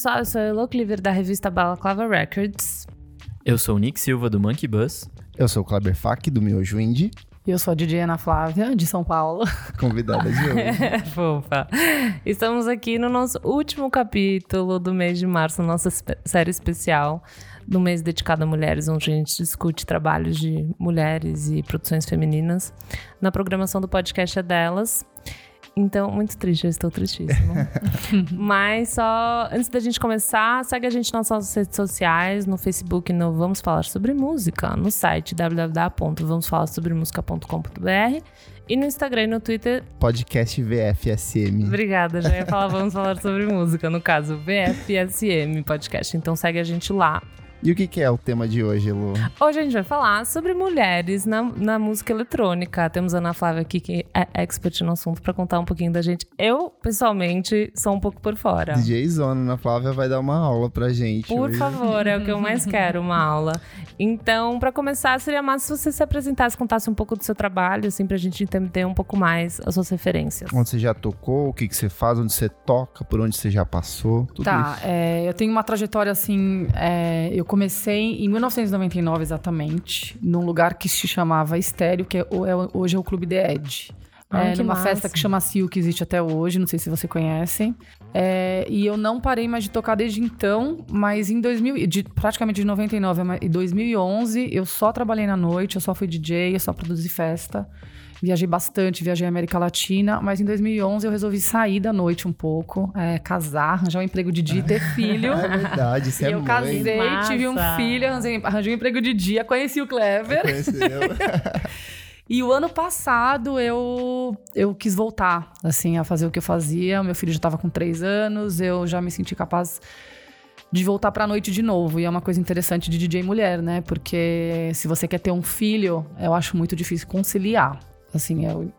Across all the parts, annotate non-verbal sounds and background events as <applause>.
pessoal, eu sou a Elo Cleaver da revista Balaclava Records. Eu sou o Nick Silva do Monkey Bus. Eu sou o Kleber Fak do Miojo Indie. E eu sou a DJ Ana Flávia, de São Paulo. <laughs> Convidada de hoje. Fofa. Estamos aqui no nosso último capítulo do mês de março, nossa série especial do mês dedicado a mulheres, onde a gente discute trabalhos de mulheres e produções femininas. Na programação do podcast é delas. Então, muito triste, eu estou tristíssima. <laughs> Mas só antes da gente começar, segue a gente nas nossas redes sociais, no Facebook no Vamos Falar Sobre Música, no site www.vamosfalarsobremusica.com.br e no Instagram e no Twitter. Podcast VFSM. Obrigada, já ia falar Vamos Falar Sobre Música, no caso VFSM Podcast. Então segue a gente lá. E o que, que, é o tema de hoje, Lu? Hoje a gente vai falar sobre mulheres na, na música eletrônica. Temos a Ana Flávia aqui, que é expert no assunto, para contar um pouquinho da gente. Eu, pessoalmente, sou um pouco por fora. DJ Zona, Ana Flávia vai dar uma aula pra gente. Por hoje. favor, é o que eu mais quero, uma aula. Então, para começar, seria massa se você se apresentasse, contasse um pouco do seu trabalho, assim, pra gente entender um pouco mais as suas referências. Onde você já tocou, o que, que você faz, onde você toca, por onde você já passou, tudo tá, isso. É, eu tenho uma trajetória assim. É, eu comecei em 1999 exatamente, num lugar que se chamava Estéreo, que é, hoje é o Clube The Edge. Ai, é, numa massa. festa que chama Sil, que existe até hoje, não sei se você conhecem. É, e eu não parei mais de tocar desde então, mas em 2000, de, praticamente de 99 e 2011, eu só trabalhei na noite, eu só fui DJ, eu só produzi festa. Viajei bastante, viajei a América Latina, mas em 2011 eu resolvi sair da noite um pouco, é, casar, arranjar um emprego de dia e ter <laughs> filho. É verdade, isso e é eu mãe. casei, Massa. tive um filho, arranjei, arranjei um emprego de dia, conheci o Clever. Conheceu? <laughs> E o ano passado eu, eu quis voltar, assim, a fazer o que eu fazia. Meu filho já estava com três anos, eu já me senti capaz de voltar pra noite de novo. E é uma coisa interessante de DJ mulher, né? Porque se você quer ter um filho, eu acho muito difícil conciliar. Assim, eu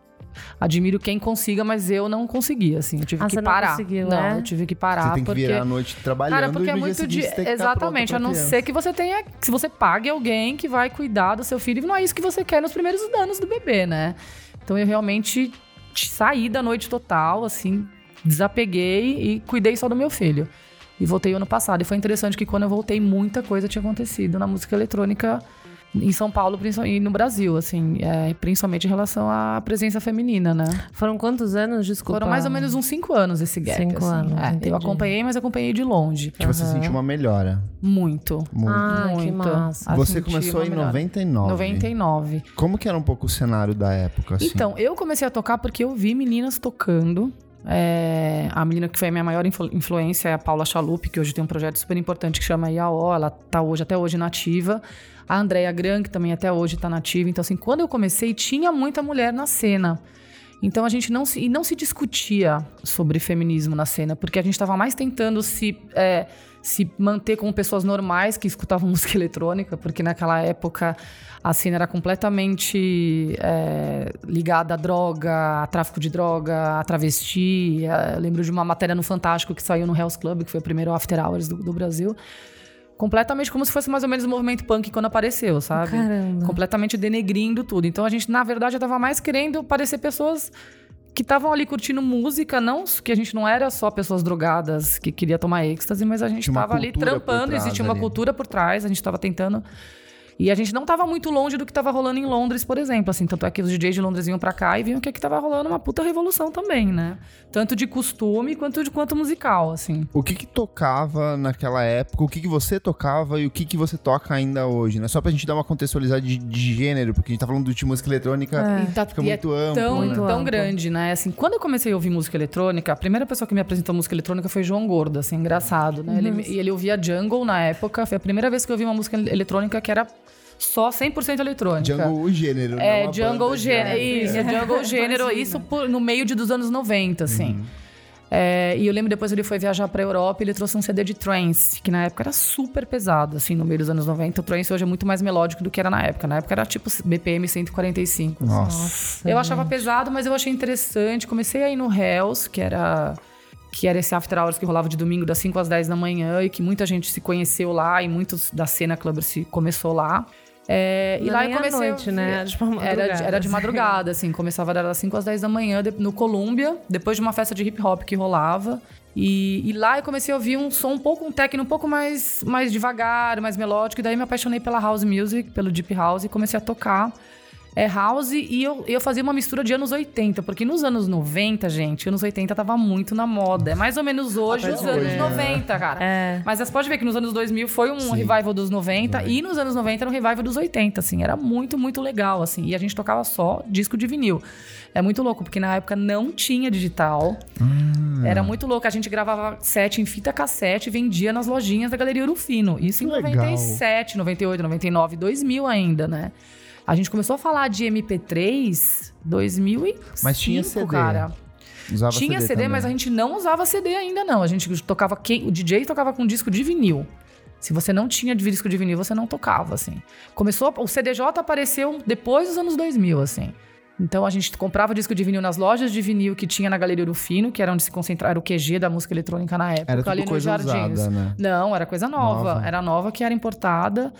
admiro quem consiga, mas eu não consegui, assim. Eu tive Ah, que você não parar. conseguiu, não, é? eu tive que parar. Você tem que porque... virar a noite trabalhando Cara, porque e é muito de. você tem que estar Exatamente, a não criança. ser que você tenha. Que você pague alguém que vai cuidar do seu filho. E não é isso que você quer nos primeiros anos do bebê, né? Então eu realmente saí da noite total, assim, desapeguei e cuidei só do meu filho. E voltei ano passado. E foi interessante que quando eu voltei, muita coisa tinha acontecido na música eletrônica em São Paulo e no Brasil, assim, é, principalmente em relação à presença feminina, né? Foram quantos anos? Desculpa. Foram mais ou menos uns cinco anos esse gap. Cinco assim. anos, É, eu acompanhei, mas acompanhei de longe. Que você sentiu uma melhora. Muito. Muito. Ah, que muito. massa. Ah, você começou em melhora. 99. 99. Como que era um pouco o cenário da época, assim? Então, eu comecei a tocar porque eu vi meninas tocando. É, a menina que foi a minha maior influ- influência é a Paula Chalup, que hoje tem um projeto super importante que chama IAO. Ela tá hoje, até hoje, nativa. A Andrea Gran, que também até hoje tá nativa. Então, assim, quando eu comecei, tinha muita mulher na cena. Então a gente não se, e não se discutia sobre feminismo na cena, porque a gente estava mais tentando se, é, se manter como pessoas normais que escutavam <laughs> música eletrônica, porque naquela época a cena era completamente é, ligada à droga, a tráfico de droga, a travesti. É, Eu lembro de uma matéria no Fantástico que saiu no Hell's Club, que foi o primeiro After Hours do, do Brasil. Completamente como se fosse mais ou menos o movimento punk quando apareceu, sabe? Caramba. completamente denegrindo tudo. Então a gente, na verdade, já tava mais querendo parecer pessoas que estavam ali curtindo música, não que a gente não era só pessoas drogadas que queria tomar êxtase, mas a gente Tinha uma tava ali trampando, existia uma ali. cultura por trás, a gente tava tentando e a gente não tava muito longe do que tava rolando em Londres, por exemplo, assim, tanto é que os DJs de Londres vinham pra cá e viam que aqui tava rolando uma puta revolução também, né? Tanto de costume quanto de quanto musical, assim. O que que tocava naquela época, o que que você tocava e o que que você toca ainda hoje, né? Só pra gente dar uma contextualizada de, de gênero, porque a gente tá falando de música eletrônica, E tá- fica e é muito amplo, tão, né? tão amplo. grande, né? Assim, quando eu comecei a ouvir música eletrônica, a primeira pessoa que me apresentou música eletrônica foi João Gordo, assim, engraçado, né? Ele, e ele ouvia Jungle na época, foi a primeira vez que eu ouvi uma música eletrônica que era só 100% eletrônica. Jungle o gênero, né? É, Jungle banda Gênero, de- isso, Jungle Gênero, isso por- no meio de, dos anos 90, assim. É, e eu lembro depois ele foi viajar pra Europa e ele trouxe um CD de trance, que na época era super pesado, assim, no meio dos anos 90. O trance hoje é muito mais melódico do que era na época. Na época era tipo BPM 145. assim. Nossa. Eu achava pesado, mas eu achei interessante. Comecei a ir no Hells, que era que era esse after hours que rolava de domingo das 5 às 10 da manhã e que muita gente se conheceu lá e muitos da cena clubber se começou lá. É, e lá eu comecei. noite, né? Tipo, era, era de madrugada, assim. Começava das 5 às 10 da manhã no Colômbia, depois de uma festa de hip hop que rolava. E, e lá eu comecei a ouvir um som um pouco, um techno um pouco mais, mais devagar, mais melódico. E daí me apaixonei pela house music, pelo deep house, e comecei a tocar é, house. E eu, eu fazia uma mistura de anos 80, porque nos anos 90, gente, anos 80 tava muito na moda. É mais ou menos hoje Até os hoje, anos né? 90, cara. É. Mas você pode ver que nos anos 2000 foi um Sim. revival dos 90 e nos anos 90 era um revival dos 80, assim. Era muito, muito legal, assim. E a gente tocava só disco de vinil. É muito louco, porque na época não tinha digital. Hum. Era muito louco. A gente gravava set em fita cassete e vendia nas lojinhas da Galeria Urufino. Isso em Que legal. 97, 98, 99, 2000 ainda, né? A gente começou a falar de MP3 2005, Mas tinha CD. cara. Usava Tinha CD, também. mas a gente não usava CD ainda, não. A gente tocava. Quem, o DJ tocava com disco de vinil. Se você não tinha disco de vinil, você não tocava, assim. Começou. O CDJ apareceu depois dos anos 2000, assim. Então a gente comprava disco de vinil nas lojas de vinil que tinha na Galeria Urufino, que era onde se concentrava, era o QG da música eletrônica na época, Era tudo ali nos jardins. usada, né? Não, era coisa nova. Nova. Era nova que era importada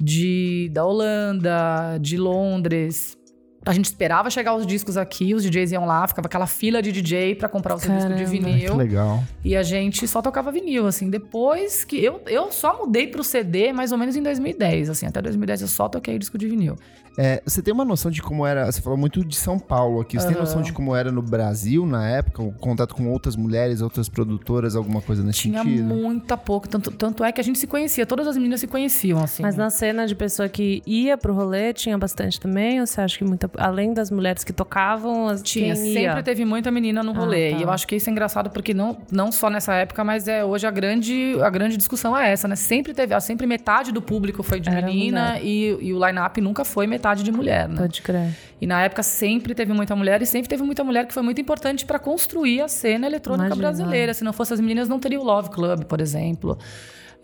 de da Holanda, de Londres. A gente esperava chegar os discos aqui, os DJs iam lá, ficava aquela fila de DJ pra comprar o seu disco de. Ai, que vinil. legal. E a gente só tocava vinil, assim. Depois que. Eu, eu só mudei pro CD mais ou menos em 2010, assim. Até 2010 eu só toquei disco de vinil. É, você tem uma noção de como era. Você falou muito de São Paulo aqui. Você tem Aham. noção de como era no Brasil na época? O contato com outras mulheres, outras produtoras, alguma coisa nesse Tinha sentido? muita pouco. Tanto, tanto é que a gente se conhecia. Todas as meninas se conheciam, assim. Mas na cena de pessoa que ia pro rolê, tinha bastante também? Ou você acha que muita. Além das mulheres que tocavam, as Tinha, sempre teve muita menina no Ah, rolê. tá. E eu acho que isso é engraçado porque não, não só nessa época, mas é hoje a grande, a grande discussão é essa, né? Sempre teve, sempre metade do público foi de Era menina e, e o line-up nunca foi metade de mulher, né? Pode crer. E na época sempre teve muita mulher e sempre teve muita mulher que foi muito importante para construir a cena eletrônica Imagina. brasileira. Se não fosse as meninas, não teria o Love Club, por exemplo.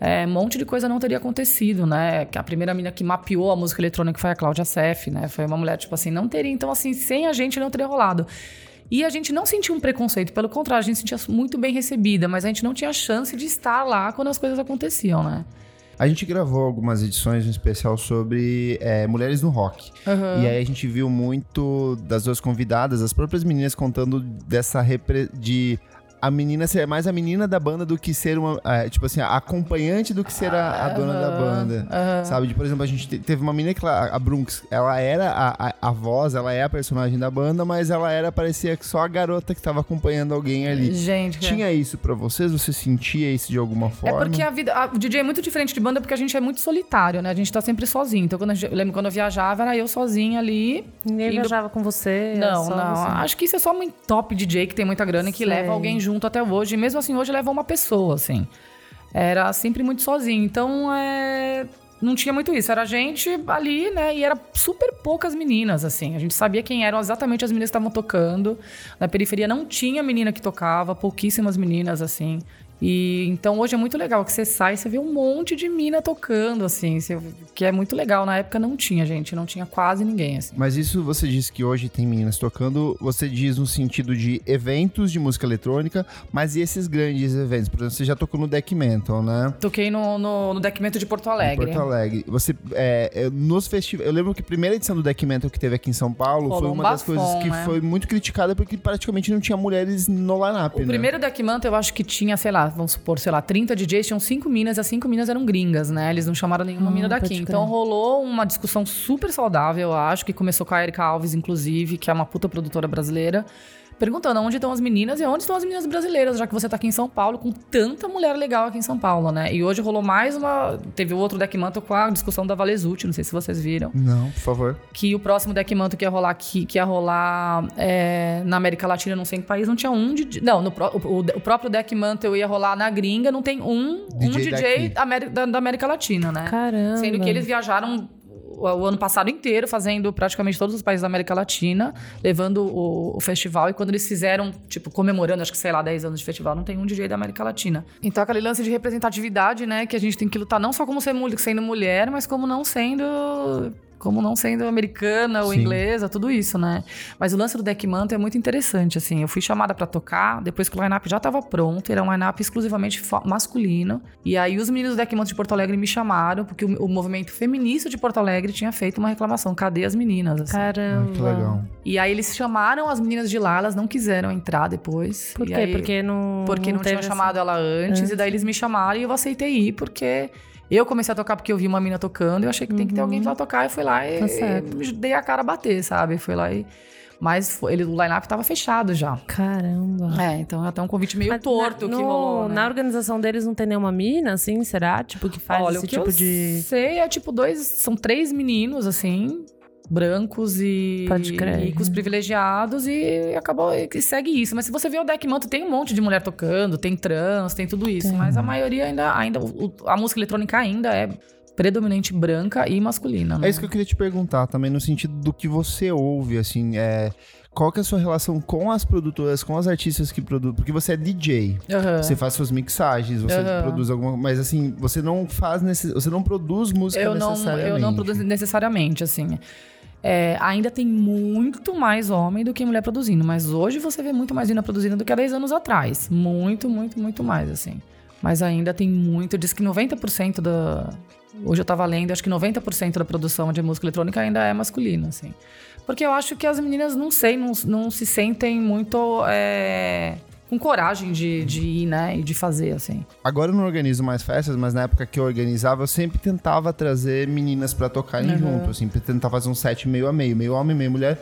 É, um monte de coisa não teria acontecido, né? A primeira menina que mapeou a música eletrônica foi a Cláudia Seff, né? Foi uma mulher, tipo assim, não teria. Então, assim, sem a gente não teria rolado. E a gente não sentia um preconceito, pelo contrário, a gente se sentia muito bem recebida, mas a gente não tinha chance de estar lá quando as coisas aconteciam, né? A gente gravou algumas edições, um especial sobre é, mulheres no rock. E aí a gente viu muito das duas convidadas, as próprias meninas contando dessa repre... de a menina ser mais a menina da banda do que ser uma, é, tipo assim, a acompanhante do que ser a, a dona da banda. Sabe? De, por exemplo, a gente te- teve uma menina que ela, a Brunx, ela era a, a, a voz, ela é a personagem da banda, mas ela era parecia que só a garota que tava acompanhando alguém ali. Gente, é. Tinha isso pra vocês? Você sentia isso de alguma É forma? porque a vida. a- o DJ é muito diferente de banda porque a gente é muito solitário, né? A gente tá sempre sozinho. Então, quando a gente- eu lembro quando eu viajava, era eu sozinha ali. Ninguém indo- viajava com você? Não, não. você? Acho que isso é só um top DJ que tem muita grana e que Sei. leva alguém junto até hoje. Mesmo assim, hoje leva uma pessoa, assim. Era sempre muito sozinho. Então, é. Não tinha muito isso. Era a gente ali, né? E era super poucas meninas, assim. A gente sabia quem eram exatamente as meninas que estavam tocando. Na periferia não tinha menina que tocava, pouquíssimas meninas, assim. E então hoje é muito legal que você sai e você vê um monte de mina tocando, assim, você- que é muito legal. Na época não tinha, gente, não tinha quase ninguém, assim. Mas isso você disse que hoje tem meninas tocando, você diz no sentido de eventos de música eletrônica, mas e esses grandes eventos? Por exemplo, você já tocou no Deck Mental, né? Toquei no, no, no Deckmento de Porto Em Alegre. Porto Alegre. Você, é, é, nos festivais. Eu lembro que a primeira edição do Deck Mental que teve aqui em São Paulo Rolou foi um uma das bafão, coisas que né? foi muito criticada porque praticamente não tinha mulheres no line-up. O né? primeiro Deckmanto eu acho que tinha, sei lá, vamos supor, sei lá, 30 DJs, tinham cinco minas, as cinco minas eram gringas, né? Eles não chamaram nenhuma Hum, mina daqui. Então rolou uma discussão super saudável, eu acho, que começou com a Erika Alves, inclusive, que é uma puta produtora brasileira. Perguntando onde estão as meninas e onde estão as meninas brasileiras, já que você tá aqui em São Paulo, com tanta mulher legal aqui em São Paulo, né? E hoje rolou mais uma. Teve o outro Deckmanto com a discussão da Valezuti, não sei se vocês viram Não, por favor. que o próximo Deckmanto que ia rolar aqui, que ia rolar é, na América Latina, não sei em que país, não tinha um de. Não, no, o, o próprio Deckmanto ia rolar na gringa, não tem um um DJ DJ, daqui. Ameri- da, da América Latina, né? Caramba. Sendo que eles viajaram o, ano passado inteiro, fazendo praticamente todos os países da América Latina, levando o, o festival. E quando eles fizeram, tipo, comemorando, acho que sei lá, 10 anos de festival, não tem um DJ da América Latina. Então, aquele lance de representatividade, né, que a gente tem que lutar não só como ser, sendo mulher, mas como não sendo como não sendo americana ou Sim. inglesa, tudo isso, né? Mas o lance do Deck Manto é muito interessante, assim. Eu fui chamada pra tocar, depois que o line-up já tava pronto, era um line-up exclusivamente masculino. E aí os meninos do Deck Manto de Porto Alegre me chamaram, porque o, o movimento feminista de Porto Alegre tinha feito uma reclamação. Cadê as meninas? assim? Caramba. Ah, que legal. E aí eles chamaram as meninas de lá, elas não quiseram entrar depois. Por quê? aí- Porque não. porque não, teve tinham essa- chamado ela antes, e daí eles me chamaram e eu aceitei ir, porque eu comecei a tocar porque eu vi uma mina tocando, e eu achei que tem que ter alguém pra tocar, e fui lá e, Tá e dei a cara a bater, sabe? Fui lá e. Mas ele, o line-up tava fechado já. Caramba. É, então é até um convite meio Mas torto na, que no- rolou. né? Na organização deles não tem nenhuma mina, assim, será? Tipo, que faz Olha, esse o que tipo eu de. sei é tipo dois. São três meninos, assim. Brancos e ricos privilegiados e acabou e segue isso. Mas se você vê o Deck Manto, tem um monte de mulher tocando, tem trans, tem tudo isso. Tem. Mas a maioria ainda, ainda o- a música eletrônica ainda é predominante branca e masculina. né? É isso que eu queria te perguntar também, no sentido do que você ouve, assim, é... Qual que é a sua relação com as produtoras, com as artistas que produzem? Porque você é DJ, Aham. você faz suas mixagens, você Aham. produz alguma... Mas assim, você não faz... Necess... Você não produz música eu não, necessariamente. eu não produzo necessariamente, assim. É, ainda tem muito mais homem do que mulher produzindo, mas hoje você vê muito mais mina produzindo do que há 10 anos atrás. Muito, muito, muito mais, assim. Mas ainda tem muito. Diz que 90% da. Hoje eu tava lendo, acho que 90% da produção de música eletrônica ainda é masculina, assim. Porque eu acho que as meninas, não sei, não, não se sentem muito. é, com coragem de, de ir, né? E de fazer, assim. Agora eu não organizo mais festas, mas na época que eu organizava, eu sempre tentava trazer meninas pra tocarem Uhum. junto, assim, tentar fazer um set meio a meio, meio homem, meio mulher.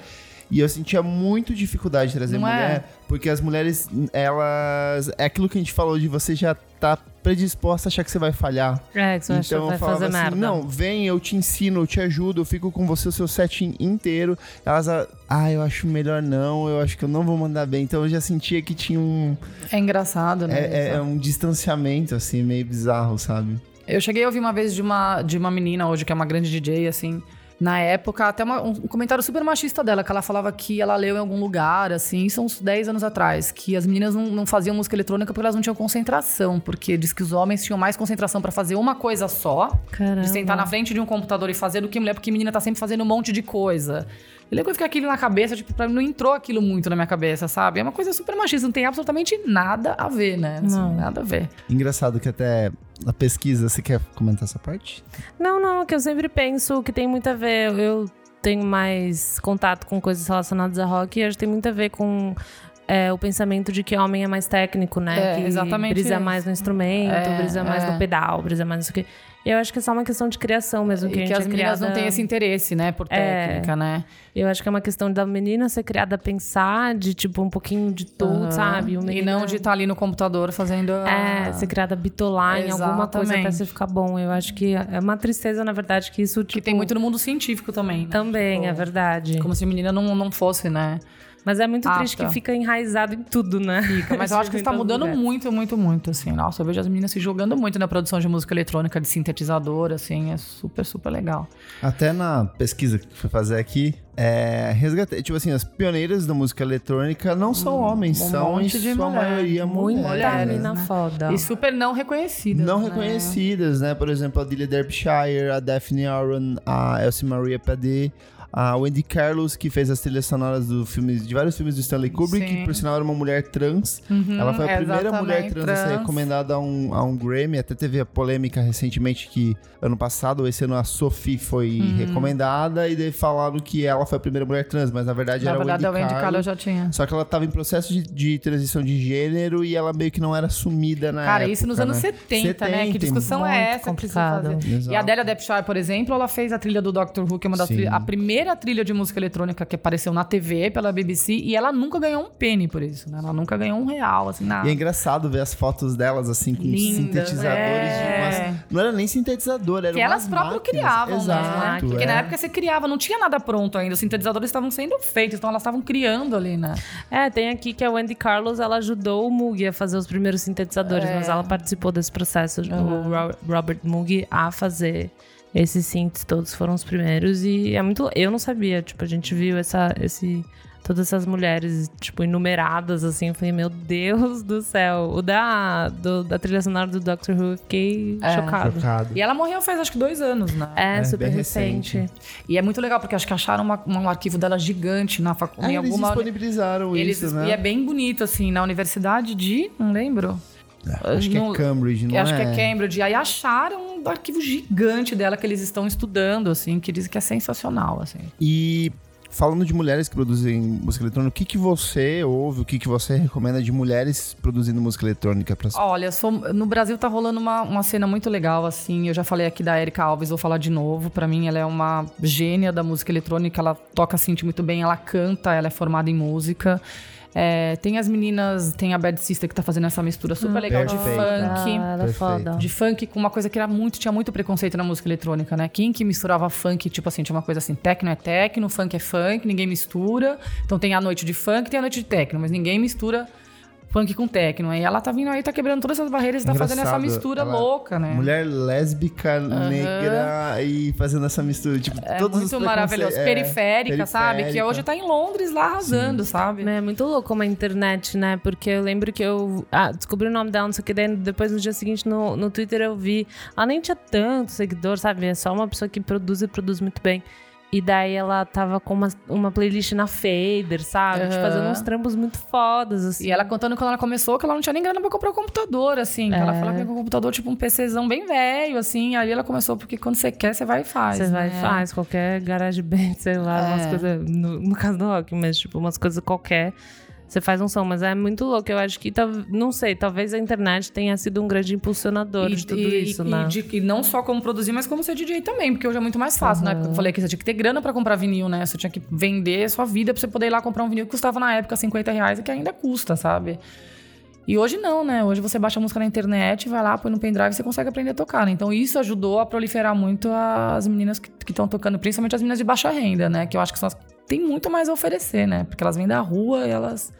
E eu sentia muito dificuldade de trazer Não é? mulher, porque as mulheres, elas. É aquilo que a gente falou de você já tá predisposta a achar que você vai falhar. É, que você acha que Então vai fazer assim: merda. não, vem, eu te ensino, eu te ajudo, eu fico com você o seu set inteiro. Elas, ah, eu acho melhor não, eu acho que eu não vou mandar bem. Então eu já sentia que tinha um. É engraçado, né? É, é- é um distanciamento, assim, meio bizarro, sabe? Eu cheguei a ouvir uma vez de uma, de uma menina hoje, que é uma grande DJ, assim. Na época, até uma- um comentário super machista dela, que ela falava que ela leu em algum lugar, assim, isso uns 10 anos atrás, que as meninas não, não faziam música eletrônica porque elas não tinham concentração, porque diz que os homens tinham mais concentração pra fazer uma coisa só, Caramba. de sentar na frente de um computador e fazer do que mulher, porque menina tá sempre fazendo um monte de coisa. Eu lembro que eu fiquei aquilo na cabeça, tipo, pra mim não entrou aquilo muito na minha cabeça, sabe? É uma coisa super machista, não tem absolutamente nada a ver, né? Assim, Não. Nada a ver. Engraçado que até na pesquisa, você quer comentar essa parte? Não, não, que eu sempre penso que tem muito a ver. Eu tenho mais contato com coisas relacionadas a rock e acho que tem muito a ver com é, o pensamento de que homem é mais técnico, né? É, que exatamente brisa isso. mais no instrumento, É, brisa mais é. no pedal, brisa mais não sei o quê. Eu acho que é só uma questão de criação mesmo. Que, E que as é meninas não criada- têm esse interesse, né, por É. técnica, né? Eu acho que é uma questão da menina ser criada a pensar de, tipo, um pouquinho de tudo, Aham. sabe? O E menino- não de estar ali no computador fazendo. a- É, ser criada a bitolar em alguma coisa pra você ficar bom. Eu acho que é uma tristeza, na verdade, que isso, Que tipo... tem muito no mundo científico também. Né? Também, Tipo, é verdade. Como se a menina não, não fosse, né? Mas é muito triste apta. que fica enraizado em tudo, né? Fica. Mas eu <laughs> acho que está mudando lugares. muito, muito, muito, assim. Nossa, eu vejo as meninas se jogando muito na produção de música eletrônica, de sintetizador, assim. É super, super legal. Até na pesquisa que fui fazer aqui, é, resgatei, tipo assim, as pioneiras da música eletrônica não são homens, um são em sua mulher. maioria Muita mulheres. mina né? foda. E super não reconhecidas. Não né? reconhecidas, né? Por exemplo, a Dilly Derbyshire, a Daphne Aaron, a Elsie Maria Padé, a Wendy Carlos, que fez as trilhas sonoras do filme, de vários filmes do Stanley Kubrick, Sim. que por sinal era uma mulher trans. Uhum, Ela foi a primeira mulher exatamente, trans, a ser recomendada a um, a um Grammy. Até teve a polêmica recentemente que ano passado, esse ano, a Sophie foi Uhum. recomendada e daí falaram que ela foi a primeira mulher trans, mas na verdade Na era verdade, a a Wendy Wendy Carlos. Carlos já tinha. Só que ela tava em processo de, de transição de gênero e ela meio que não era assumida na Cara, época, isso nos anos né? 70, né? Que 70, discussão é essa que precisa complicado. fazer? Exato. E a Adélia Depshire, por exemplo, ela fez a trilha do Doctor Who, que é uma das a primeira trilha de música eletrônica que apareceu na TV pela BBC, e ela nunca ganhou um penny por isso, né? Ela nunca ganhou um real, assim, nada. E é engraçado ver as fotos delas, assim, com Lindas, sintetizadores é. de umas... Não era nem sintetizador, era Que elas próprias criavam, né? Exato, Porque é. na época você criava, não tinha nada pronto ainda. Os sintetizadores estavam sendo feitos, então elas estavam criando ali, né? É, tem aqui que a Wendy Carlos, ela ajudou o Moog a fazer os primeiros sintetizadores, É. mas ela participou desse processo, o Ro- Robert Moog, a fazer esses synths todos foram os primeiros e é muito... Eu não sabia, tipo, a gente viu essa, esse... todas essas mulheres, tipo, enumeradas, assim. Eu falei, meu Deus do céu. O da, do, da trilha sonora do Doctor Who, eu fiquei é. chocado. chocado. E ela morreu faz acho que dois anos, né? É, é super recente. recente. E é muito legal, porque acho que acharam uma, um arquivo dela gigante na faculdade. É, eles alguma... disponibilizaram eles, isso, né? E é bem bonito, assim, na universidade de... Não lembro. É, acho que é Cambridge, não acho é? Acho que é Cambridge. Aí acharam um arquivo gigante dela que eles estão estudando, assim, que dizem que é sensacional, assim. E falando de mulheres que produzem música eletrônica, o que, que você ouve, o que, que você recomenda de mulheres produzindo música eletrônica? Pra... Olha, sou, no Brasil tá rolando uma, uma cena muito legal, assim. Eu já falei aqui da Erika Alves, vou falar de novo. Para mim, ela é uma gênia da música eletrônica. Ela toca, assim, muito bem, ela canta, ela é formada em música. É, tem as meninas, tem a Bad Sister que tá fazendo essa mistura super hum, legal perfeito. de funk. Ah, ela é foda. De funk com uma coisa que era muito, tinha muito preconceito na música eletrônica, né? Quem que misturava funk, tipo assim, tinha uma coisa assim, techno é techno, funk é funk, ninguém mistura. Então tem a noite de funk, tem a noite de techno, mas ninguém mistura funk com techno. E ela tá vindo aí, tá quebrando todas essas barreiras e tá fazendo essa mistura louca, né? Mulher lésbica, uhum. negra e fazendo essa mistura. Tipo, é todos muito maravilhoso. É, periférica, periférica, sabe? Que hoje tá em Londres lá arrasando, Sim. sabe? É muito louco como a internet, né? Porque eu lembro que eu ah, descobri o nome dela, não sei o que, daí depois no dia seguinte no, no Twitter eu vi. Ela nem tinha tanto seguidor, sabe? É só uma pessoa que produz e produz muito bem. E daí ela tava com uma, uma playlist na Fader, sabe? Uhum. Tipo, fazendo uns trampos muito fodas, assim. E ela contando quando ela começou que ela não tinha nem grana pra comprar um computador, assim. É. Ela falou que um computador, tipo, um PCzão bem velho, assim. Aí ela começou, porque quando você quer, você vai e faz. Você né? vai e faz. Qualquer garage band, <laughs> sei lá, é. umas coisas... No, no caso do rock, mas, tipo, umas coisas qualquer você faz um som, mas é muito louco. Eu acho que, não sei, talvez a internet tenha sido um grande impulsionador e, de tudo e, isso, e, né? De, e não só como produzir, mas como ser DJ também, porque hoje é muito mais fácil, uhum. né? Porque eu falei que você tinha que ter grana para comprar vinil, né? Você tinha que vender a sua vida pra você poder ir lá comprar um vinil que custava na época 50 reais e que ainda custa, sabe? E hoje não, né? Hoje você baixa a música na internet, vai lá, põe no pendrive e você consegue aprender a tocar, né? Então isso ajudou a proliferar muito as meninas que estão tocando, principalmente as meninas de baixa renda, né? Que eu acho que são as tem muito mais a oferecer, né? Porque elas vêm da rua e elas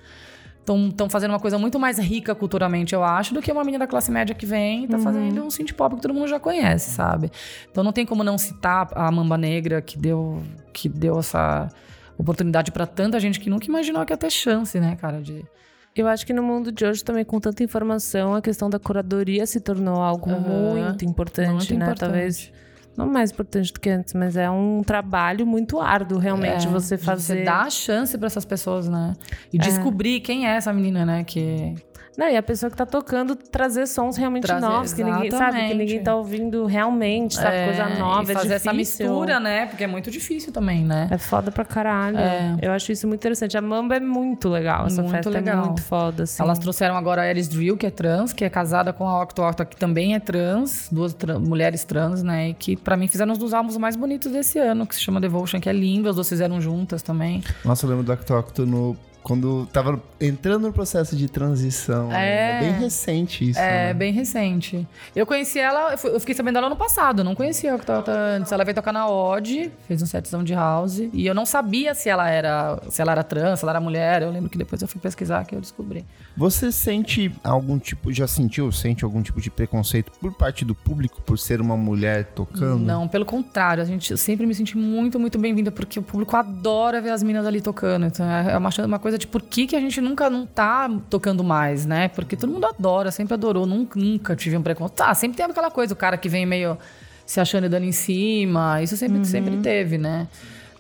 estão fazendo uma coisa muito mais rica culturalmente, eu acho, do que uma menina da classe média que vem e tá uhum. fazendo um synth pop que todo mundo já conhece, sabe? Então não tem como não citar a Mamba Negra que deu que deu essa oportunidade para tanta gente que nunca imaginou que ia ter chance, né, cara, de eu acho que no mundo de hoje também com tanta informação, a questão da curadoria se tornou algo uhum. muito importante, muito né? Importante. Talvez não mais importante do que antes, mas é um trabalho muito árduo, realmente, é, você fazer. Você dá a chance para essas pessoas, né? E é. descobrir quem é essa menina, né? Que não, e a pessoa que tá tocando trazer sons realmente trazer, novos, que ninguém sabe, que ninguém tá ouvindo realmente, sabe? É, coisa nova, e fazer é essa mistura, né? Porque é muito difícil também, né? É foda pra caralho. É. Eu acho isso muito interessante. A Mamba é muito legal. Essa muito festa é legal. é muito foda, assim. Elas trouxeram agora a Eris Drill, que é trans, que é casada com a Octo Octo, que também é trans, duas tra mulheres trans, né? E que pra mim fizeram um dos álbuns mais bonitos desse ano, que se chama Devotion, que é lindo, as duas fizeram juntas também. Nossa, eu lembro do Octo Octo no quando tava entrando no processo de transição. É, é bem recente isso. É, né? bem recente. Eu conheci ela, eu fiquei sabendo dela no passado, não conhecia a Octota antes. Ela veio tocar na Odd, fez um setzão de house. E eu não sabia se ela era se ela era trans, se ela era mulher. Eu lembro que depois eu fui pesquisar que eu descobri. Você sente algum tipo, já sentiu, sente algum tipo de preconceito por parte do público por ser uma mulher tocando? Não, pelo contrário. A gente sempre me senti muito, muito bem-vinda, porque o público adora ver as meninas ali tocando. Então é uma, uma coisa de por que, que a gente nunca não tá tocando mais, né? Porque todo mundo adora, sempre adorou, nunca, nunca tive um preconceito. Tá, sempre tem aquela coisa, o cara que vem meio se achando e dando em cima, isso sempre, uhum. sempre teve, né?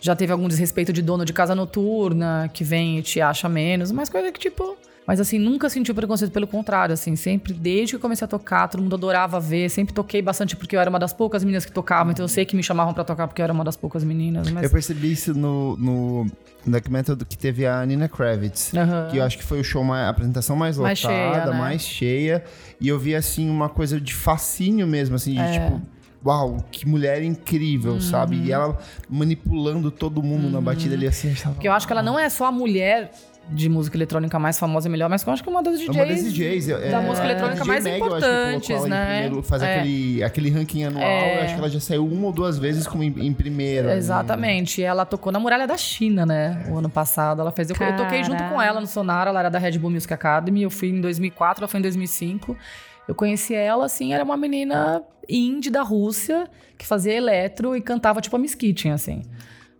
Já teve algum desrespeito de dono de casa noturna, que vem e te acha menos, mas coisa que, tipo, mas assim, nunca senti o preconceito, pelo contrário, assim, sempre, desde que comecei a tocar, todo mundo adorava ver, sempre toquei bastante porque eu era uma das poucas meninas que tocavam, então eu sei que me chamavam para tocar porque eu era uma das poucas meninas. Mas... Eu percebi isso no, no documentário que teve a Nina Kravitz, uhum. que eu acho que foi o show, a apresentação mais lotada, mais cheia, né? mais cheia, e eu vi, assim, uma coisa de fascínio mesmo, assim, de é. tipo uau, que mulher incrível, uhum. sabe? E ela manipulando todo mundo uhum. na batida ali assim. Porque eu acho que ela não é só a mulher de música eletrônica mais famosa e melhor, mas eu acho que é uma das DJs, é uma das DJs é, da música é, eletrônica mais Mag, importantes, né? Primeiro, fazer é. aquele, aquele ranking anual, é. eu acho que ela já saiu uma ou duas vezes como em, em primeira. Exatamente. Né? Ela tocou na Muralha da China, né? O ano passado. Ela fez. Eu, eu, toquei junto com ela no Sonar, ela era da Red Bull Music Academy. Eu fui em 2004, ela foi em 2005. Eu conheci ela, assim, era uma menina indie da Rússia que fazia eletro e cantava tipo a Miss Kitchen, assim.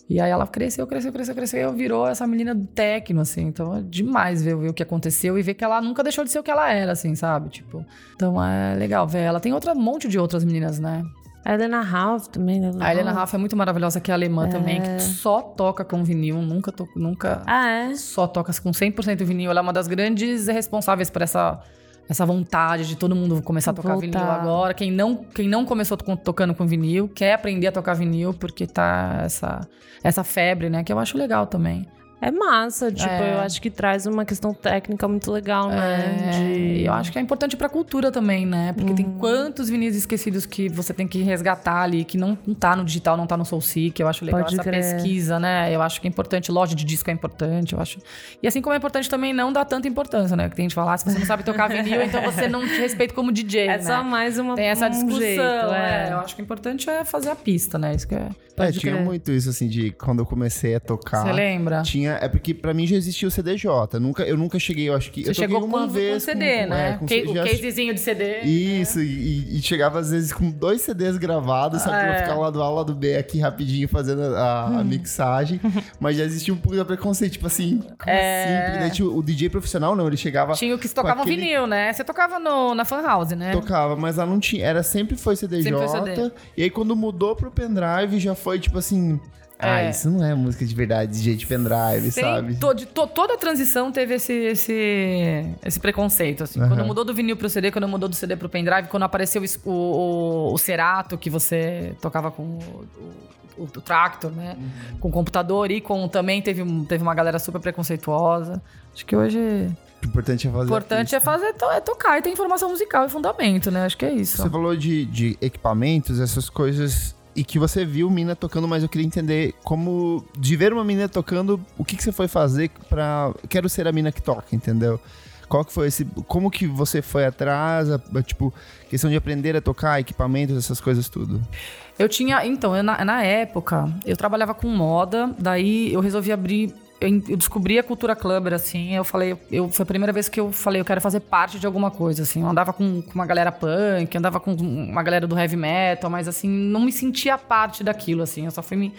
E aí ela cresceu, cresceu, cresceu, cresceu, virou essa menina do techno, assim. Então é demais ver, ver, o que aconteceu e ver que ela nunca deixou de ser o que ela era, assim, sabe? Tipo, então é legal ver. Ela tem outra, um monte de outras meninas, né? A Helena Ralph também, né? A Helena Ralph é muito maravilhosa, que é alemã é. também, que só toca com vinil, nunca, to, nunca ah, é? só toca com 100% vinil. Ela é uma das grandes responsáveis por essa essa vontade de todo mundo começar a tocar Voltar. vinil agora. Quem não, quem não começou tocando com vinil, quer aprender a tocar vinil, porque tá essa, essa febre, né? Que eu acho legal também. É massa, tipo, é. eu acho que traz uma questão técnica muito legal, né? É. De... Eu acho que é importante pra cultura também, né? Porque uhum. tem quantos vinis esquecidos que você tem que resgatar ali, que não, não tá no digital, não tá no SoulSeek. Eu acho legal Pode essa crer. pesquisa, né? Eu acho que é importante, loja de disco é importante, eu acho. E assim como é importante também não dar tanta importância, né? Que tem gente falar, ah, se você não sabe tocar vinil, então você não te respeita como DJ, É né? só mais uma Tem essa discussão, um jeito, é. é. Eu acho que o importante é fazer a pista, né? Isso que é... Pode é, tinha muito isso, assim, de quando eu comecei a tocar. Você lembra? Tinha. É porque pra mim já existia o CDJ. Nunca, eu nunca cheguei, eu acho que. Você eu chegou uma com, vez. Com CD, com, né? É, com, o casezinho de CD. Isso, né? e, e, chegava às vezes com dois CDs gravados, sabe? É. Pra ficar lá do A, lá do B aqui rapidinho fazendo a, a hum. mixagem. <laughs> Mas já existia um pouco de preconceito, tipo assim, como é... assim? o DJ profissional não, ele chegava. Tinha o que tocavam aquele... vinil, né? Você tocava no, na fan house, né? Tocava, mas lá não tinha. Era sempre foi CDJ. Sempre foi CD. E aí quando mudou pro pendrive, já foi tipo assim. Ah, é. isso não é música de verdade, de jeito pendrive, Tem, sabe? To, de, to, toda a transição teve esse, esse, esse preconceito, assim. Uhum. Quando mudou do vinil pro CD, quando mudou do CD pro pendrive, quando apareceu o, o, o Cerato, que você tocava com o, o, o Tractor, né? Uhum. Com o computador e com... Também teve, teve uma galera super preconceituosa. Acho que hoje... O importante é fazer. O importante é fazer é tocar e ter informação musical e fundamento, né? Acho que é isso. Você falou de, de equipamentos, essas coisas e que você viu mina tocando, mas eu queria entender como de ver uma mina tocando, o que, que você foi fazer para quero ser a mina que toca, entendeu? Qual que foi esse, como que você foi atrás, a, tipo, questão de aprender a tocar, equipamentos, essas coisas tudo? Eu tinha, então, eu, na, na época, eu trabalhava com moda, daí eu resolvi abrir eu descobri a cultura clubber, assim, eu falei, eu, foi a primeira vez que eu falei, eu quero fazer parte de alguma coisa, assim. Eu andava com, com uma galera punk, andava com uma galera do heavy metal, mas assim, não me sentia parte daquilo, assim. Eu só fui me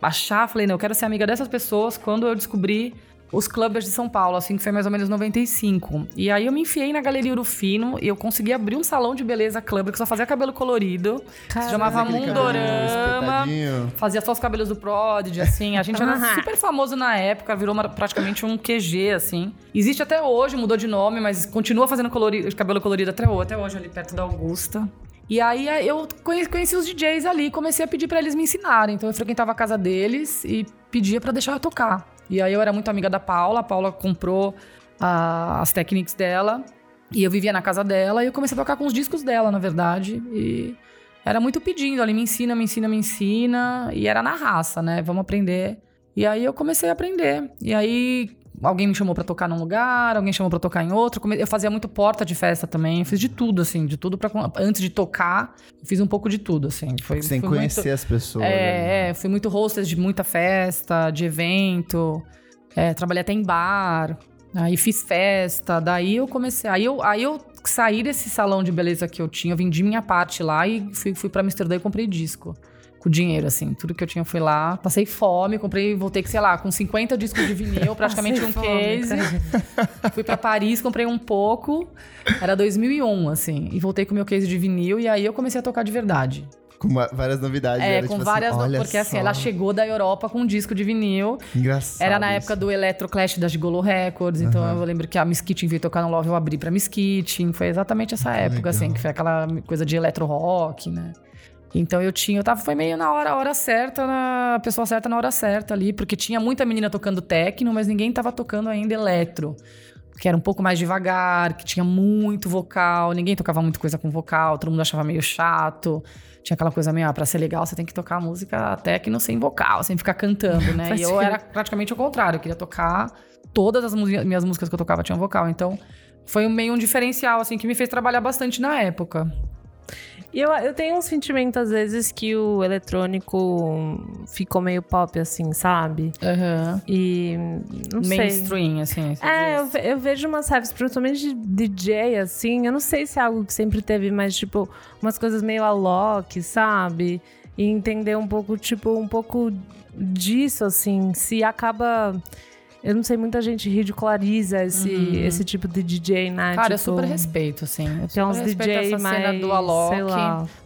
achar, falei, não, eu quero ser amiga dessas pessoas quando eu descobri os clubbers de São Paulo, assim, que foi mais ou menos 95. E aí eu me enfiei na Galeria Urufino e eu consegui abrir um salão de beleza clubber que só fazia cabelo colorido. Caramba, se chamava Mundorama. Fazia só os cabelos do Prodigy, assim. A gente era super famoso na época, virou uma, praticamente um QG, assim. Existe até hoje, mudou de nome, mas continua fazendo colorido, cabelo colorido até hoje, até hoje ali perto da Augusta. E aí eu conheci, conheci os DJs ali, comecei a pedir para eles me ensinarem. Então eu frequentava a casa deles e pedia para deixar eu tocar. E aí eu era muito amiga da Paula, a Paula comprou a, as técnicas dela e eu vivia na casa dela e eu comecei a tocar com os discos dela, na verdade. E era muito pedindo ali, me ensina, me ensina, me ensina. E era na raça, né? Vamos aprender. E aí eu comecei a aprender. E aí alguém me chamou para tocar num lugar, alguém chamou para tocar em outro. Eu fazia muito porta de festa também, eu fiz de tudo assim, de tudo para antes de tocar, fiz um pouco de tudo assim. Foi sem conhecer muito, as pessoas. É, né? é, fui muito hostess de muita festa, de evento, é, trabalhei até em bar. Aí fiz festa, daí eu comecei, aí eu, aí eu saí desse salão de beleza que eu tinha, eu vendi minha parte lá e fui, fui para Amsterdã e comprei disco com dinheiro, assim. Tudo que eu tinha fui lá, passei fome, comprei, voltei, sei lá, com 50 discos de vinil, <laughs> praticamente um case. fui para Paris, comprei um pouco. Era 2001, assim. E voltei com meu case de vinil e aí eu comecei a tocar de verdade. Com várias novidades. É, com tipo assim, várias. Assim, porque só. assim, ela chegou da Europa com um disco de vinil. Engraçado. Era na época do Electro Clash da Gigolo Records. Então eu lembro que a Miss Kitchen veio tocar no Love, eu abri pra Miss Kitchen. Foi exatamente essa época, legal. assim, que foi aquela coisa de electro rock, né? Então eu tinha, eu tava, foi meio na hora, hora certa, na pessoa certa na hora certa ali, porque tinha muita menina tocando techno, mas ninguém tava tocando ainda eletro. Que era um pouco mais devagar, que tinha muito vocal, ninguém tocava muito coisa com vocal, todo mundo achava meio chato. Tinha aquela coisa meio, ah, pra ser legal, você tem que tocar música techno sem vocal, sem ficar cantando, né? <laughs> e eu era praticamente o contrário, eu queria tocar todas as minhas músicas que eu tocava tinham vocal. Então, foi meio um diferencial, assim, que me fez trabalhar bastante na época. E eu, eu tenho um sentimento, às vezes, que o eletrônico ficou meio pop, assim, sabe? Uhum. E. Não Mainstream, sei. assim. É, eu, eu, vejo umas raves, principalmente de DJ, assim. Eu não sei se é algo que sempre teve, mas, tipo, umas coisas meio Alok, sabe? e entender um pouco, tipo, um pouco disso, assim, se acaba. Eu não sei, muita gente ridiculariza esse, uhum. esse tipo de DJ, né? Cara, tipo, eu super respeito, assim. Eu super é uns DJ essa mais, cena do Alok,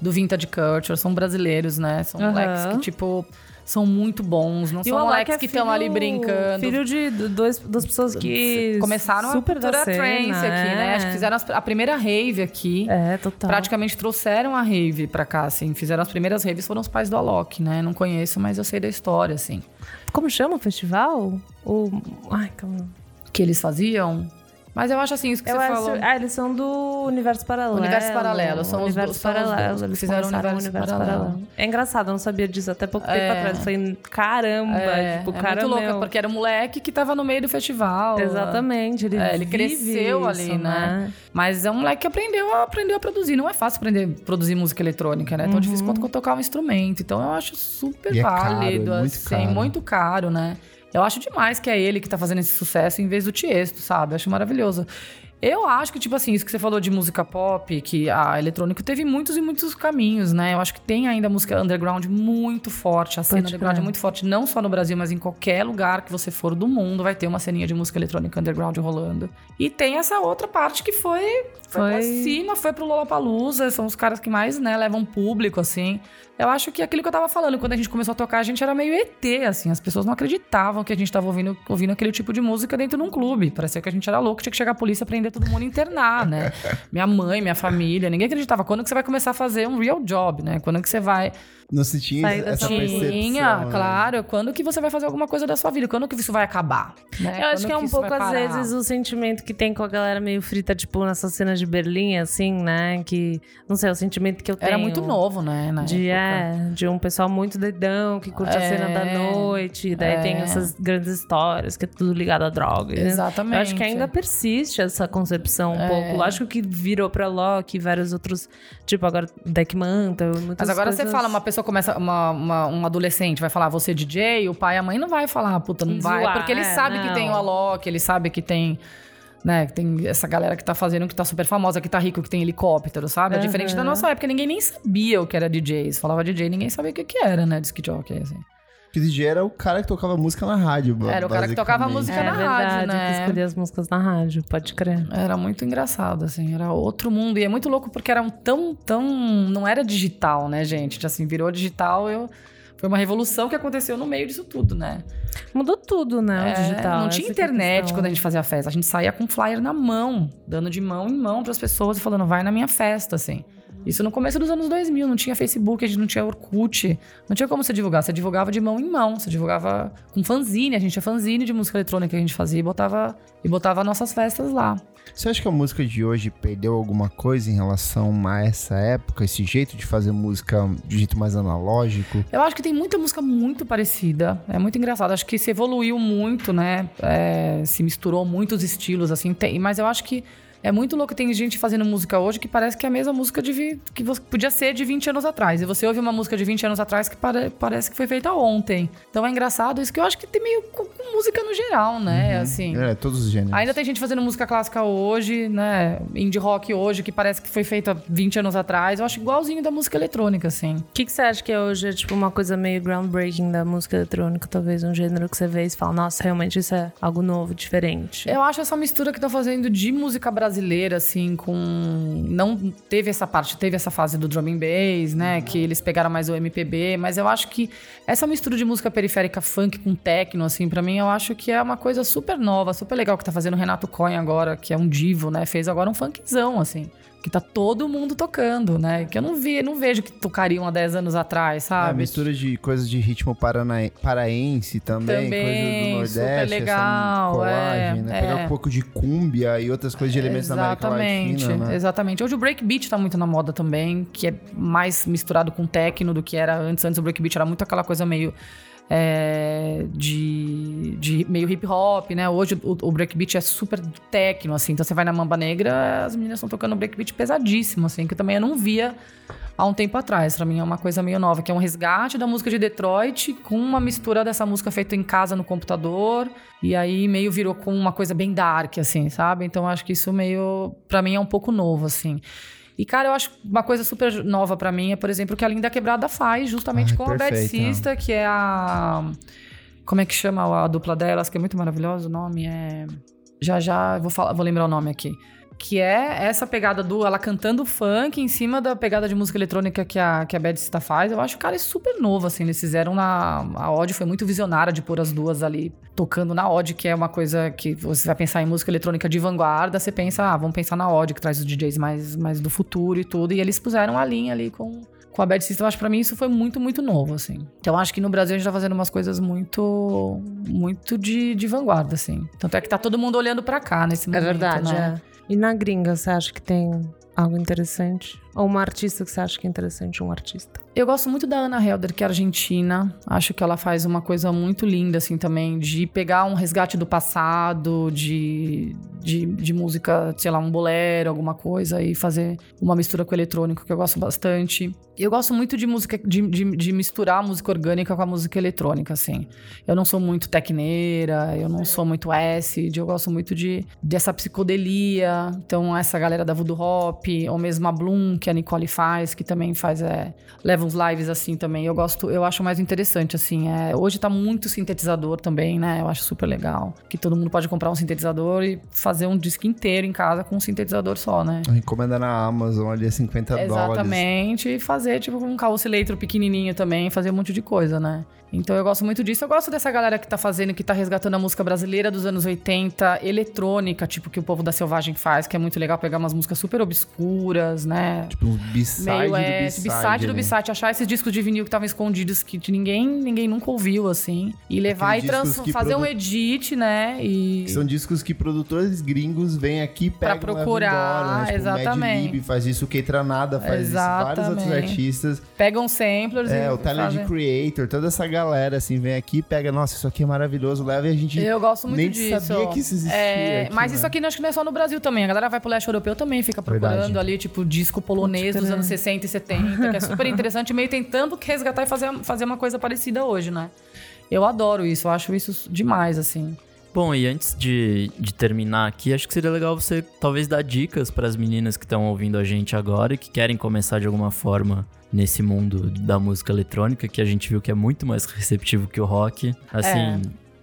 do Vintage Culture, são brasileiros, né? São uhum. moleques que, tipo são muito bons. Não e são moleques é que estão ali brincando. Filho de dois, duas pessoas que começaram super a cultura cena, trance aqui, é. né? Acho que fizeram a primeira rave aqui. É, total. Praticamente trouxeram a rave pra cá, assim. Fizeram as primeiras raves, foram os pais do Alok, né? Não conheço, mas eu sei da história, assim. Como chama o festival? O... Ai, calma. Que eles faziam? Mas eu acho assim, isso que eu você acho, falou. Ah, eles são do Universo Paralelo. Universo Paralelo, são universo os, paralelo, são eles fizeram o universo, universo paralelo. paralelo. É engraçado, eu não sabia disso até pouco tempo é. atrás. Foi caramba, é, tipo, é cara muito louca, porque era um moleque que tava no meio do festival. Exatamente, ele, é, ele cresceu isso, ali, né? né? Mas é um moleque que aprendeu, aprendeu a produzir. Não é fácil aprender a produzir música eletrônica, né? É tão uhum. difícil quanto tocar um instrumento. Então eu acho super e válido, é caro, assim, muito caro. muito caro, né? Eu acho demais que é ele que tá fazendo esse sucesso em vez do Tiesto, sabe? Eu acho maravilhoso. Eu acho que, tipo assim, isso que você falou de música pop, que a eletrônica teve muitos e muitos caminhos, né? Eu acho que tem ainda música underground muito forte. A cena underground é muito forte, não só no Brasil, mas em qualquer lugar que você for do mundo, vai ter uma ceninha de música eletrônica underground rolando. E tem essa outra parte que foi, foi, foi... pra cima, foi pro Lollapalooza, são os caras que mais, né, levam público, assim. Eu acho que aquilo que eu tava falando, quando a gente começou a tocar, a gente era meio ET, assim. As pessoas não acreditavam que a gente tava ouvindo, ouvindo aquele tipo de música dentro de um clube. Parecia que a gente era louco, tinha que chegar a polícia prender todo mundo e internar, né? <laughs> minha mãe, minha família, ninguém acreditava. Quando que você vai começar a fazer um real job, né? Quando que você vai não se tinha essa percepção. Tinha, né? claro. Quando que você vai fazer alguma coisa da sua vida? Quando que isso vai acabar? Né? Eu acho que é um pouco, às vezes, o sentimento que tem com a galera meio frita, tipo, nessa cena de Berlim, assim, né? Que, não sei, o sentimento que eu tenho. Era muito novo, né? de, é, de um pessoal muito dedão, que curte é, a cena da noite. Daí é. tem essas grandes histórias, que é tudo ligado a drogas. Exatamente. Eu acho que ainda persiste essa concepção um é. pouco. Lógico que virou pra Loki, vários outros, tipo, agora Deck Mantle, Mas agora coisas... você fala uma pessoa pessoa começa, uma, uma, um adolescente vai falar, você é DJ, o pai e a mãe não vai falar, puta, não vai. Zoar, porque ele é, sabe não. que tem o Alok, ele sabe que tem né? Que tem essa galera que tá fazendo, que tá super famosa, que tá rico, que tem helicóptero, sabe? É diferente da nossa época, ninguém nem sabia o que era DJs. Falava DJ, ninguém sabia o que, que era, né? Disc jockey, assim. Que DJ era o cara que tocava música na rádio, Era o cara que tocava música é, na verdade, rádio, né? Que escolhia as músicas na rádio, pode crer. Era muito engraçado, assim, era outro mundo. E é muito louco porque era um tão, tão... Não era digital, né, gente? Assim, virou digital, eu foi uma revolução que aconteceu no meio disso tudo, né? Mudou tudo, né? É, o digital. Não tinha internet quando a gente fazia festa. A gente saía com flyer na mão, dando de mão em mão para as pessoas e falando, vai na minha festa, assim. Isso no começo dos anos 2000, não tinha Facebook, a gente não tinha Orkut, não tinha como você divulgar. Você divulgava de mão em mão, você divulgava com fanzine, a gente tinha fanzine de música eletrônica que a gente fazia e botava, e botava nossas festas lá. Você acha que a música de hoje perdeu alguma coisa em relação a essa época, esse jeito de fazer música de jeito mais analógico? Eu acho que tem muita música muito parecida. É muito engraçado. Acho que se evoluiu muito, né? É, se misturou muitos estilos, assim. Tem, mas eu acho que é muito louco. Tem gente fazendo música hoje que parece que é a mesma música de, que podia ser de 20 anos atrás. E você ouve uma música de 20 anos atrás que pare, parece que foi feita ontem. Então é engraçado isso que eu acho que tem meio com, com música no geral, né? Uhum. Assim. É, todos os gêneros. Ainda tem gente fazendo música clássica hoje, né? Indie rock hoje, que parece que foi feita 20 anos atrás. Eu acho igualzinho da música eletrônica, assim. O que, que você acha que é hoje é tipo uma coisa meio groundbreaking da música eletrônica? Talvez um gênero que você vê e fala, nossa, realmente isso é algo novo, diferente. Eu acho essa mistura que estão fazendo de música brasileira, assim, com. Não teve essa parte, teve essa fase do drum and bass, né? Uhum. Que eles pegaram mais o MPB, mas eu acho que essa mistura de música periférica funk com techno, assim, para mim, eu acho que é uma coisa super nova, super legal que tá fazendo o Renato Coin agora, que é um divo, né? Fez agora um funkzão, assim que tá todo mundo tocando, né? Que eu não vi, não vejo que tocariam há 10 anos atrás, sabe? É, mistura de coisas de ritmo parana... paraense também, também coisas do Nordeste, super legal, colagem, é, né? É. Pegar um pouco de cúmbia e outras coisas de elementos exatamente, da América Latina, né? Exatamente. Hoje o breakbeat tá muito na moda também, que é mais misturado com techno do que era antes. Antes o breakbeat era muito aquela coisa meio é, de, de meio hip hop, né? Hoje o, o breakbeat é super techno, assim. Então você vai na Mamba Negra, as meninas estão tocando breakbeat pesadíssimo, assim, que também eu não via há um tempo atrás. Para mim é uma coisa meio nova, que é um resgate da música de Detroit com uma mistura dessa música feita em casa no computador. E aí meio virou com uma coisa bem dark, assim, sabe? Então acho que isso meio, para mim, é um pouco novo, assim. E, cara, eu acho uma coisa super nova para mim é, por exemplo, o que a Linda Quebrada faz, justamente com a Bad. Sista, que é a. Como é que chama a dupla delas, que é muito maravilhosa? O nome é. Já já, vou, falar, vou lembrar o nome aqui. Que é essa pegada do. Ela cantando funk em cima da pegada de música eletrônica que a, que a Bad Sista faz. Eu acho, cara, é super novo, assim. Eles fizeram na. A Odd foi muito visionária de pôr as duas ali tocando na Odd, que é uma coisa que você vai pensar em música eletrônica de vanguarda. Você pensa, ah, vamos pensar na Odd, que traz os DJs mais, mais do futuro e tudo. E eles puseram a linha ali com, com a Bad System, eu acho que pra mim isso foi muito, muito novo, assim. Então acho que no Brasil a gente tá fazendo umas coisas muito, muito de, de vanguarda, assim. Tanto é que tá todo mundo olhando pra cá nesse É momento, verdade, né? é. E na gringa, você acha que tem algo interessante? Ou uma artista que você acha que é interessante, um artista? Eu gosto muito da Ana Helder, que é argentina. Acho que ela faz uma coisa muito linda, assim, também, de pegar um resgate do passado, de, de, de música, sei lá, um bolero, alguma coisa, e fazer uma mistura com eletrônico, que eu gosto bastante. Eu gosto muito de música, de, de, de misturar a música orgânica com a música eletrônica, assim. Eu não sou muito tecneira, eu não sou muito acid, eu gosto muito de dessa psicodelia. Então, essa galera da Voodoo Hop, ou mesmo a Bloom, que a Nicole faz, que também faz, é, leva uns lives assim também. Eu gosto, eu acho mais interessante, assim. É, hoje tá muito sintetizador também, né? Eu acho super legal. Que todo mundo pode comprar um sintetizador e fazer um disco inteiro em casa com um sintetizador só, né? Encomenda na Amazon ali, é 50 dólares. Exatamente, e fazer tipo um caos eletro pequenininho também, fazer um monte de coisa, né? Então eu gosto muito disso. Eu gosto dessa galera que tá fazendo, que tá resgatando a música brasileira dos anos 80, eletrônica, tipo que o povo da Selvagem faz, que é muito legal pegar umas músicas super obscuras, né? Tipo um B-side Meio do é, B-side. B-side do né? B-side, achar esses discos de vinil que estavam escondidos, que ninguém, ninguém nunca ouviu, assim. E levar Aqueles e trans- fazer um edit, né? E. Que São discos que produtores gringos vêm aqui, pegam Pra procurar, embora, né? Tipo, exatamente. Mad Lib faz isso, o Keitranada faz isso, vários outros Exatamente. artistas. Pegam samplers e. É, o Tyler fazem- Creator, toda essa galera, assim, vem aqui, pega, nossa, isso aqui é maravilhoso, leva e a gente Eu gosto muito nem disso. sabia que isso existia. É, aqui, mas né? isso aqui acho que não é só no Brasil também. A galera vai pro leste europeu também, fica procurando Verdade. ali, tipo, disco polonês dos anos 60 e 70, que é super interessante, meio tentando resgatar e fazer, fazer uma coisa parecida hoje, né? Eu adoro isso, eu acho isso demais, assim. Bom, e antes de, de terminar aqui, acho que seria legal você talvez dar dicas para as meninas que estão ouvindo a gente agora e que querem começar de alguma forma nesse mundo da música eletrônica, que a gente viu que é muito mais receptivo que o rock. Assim,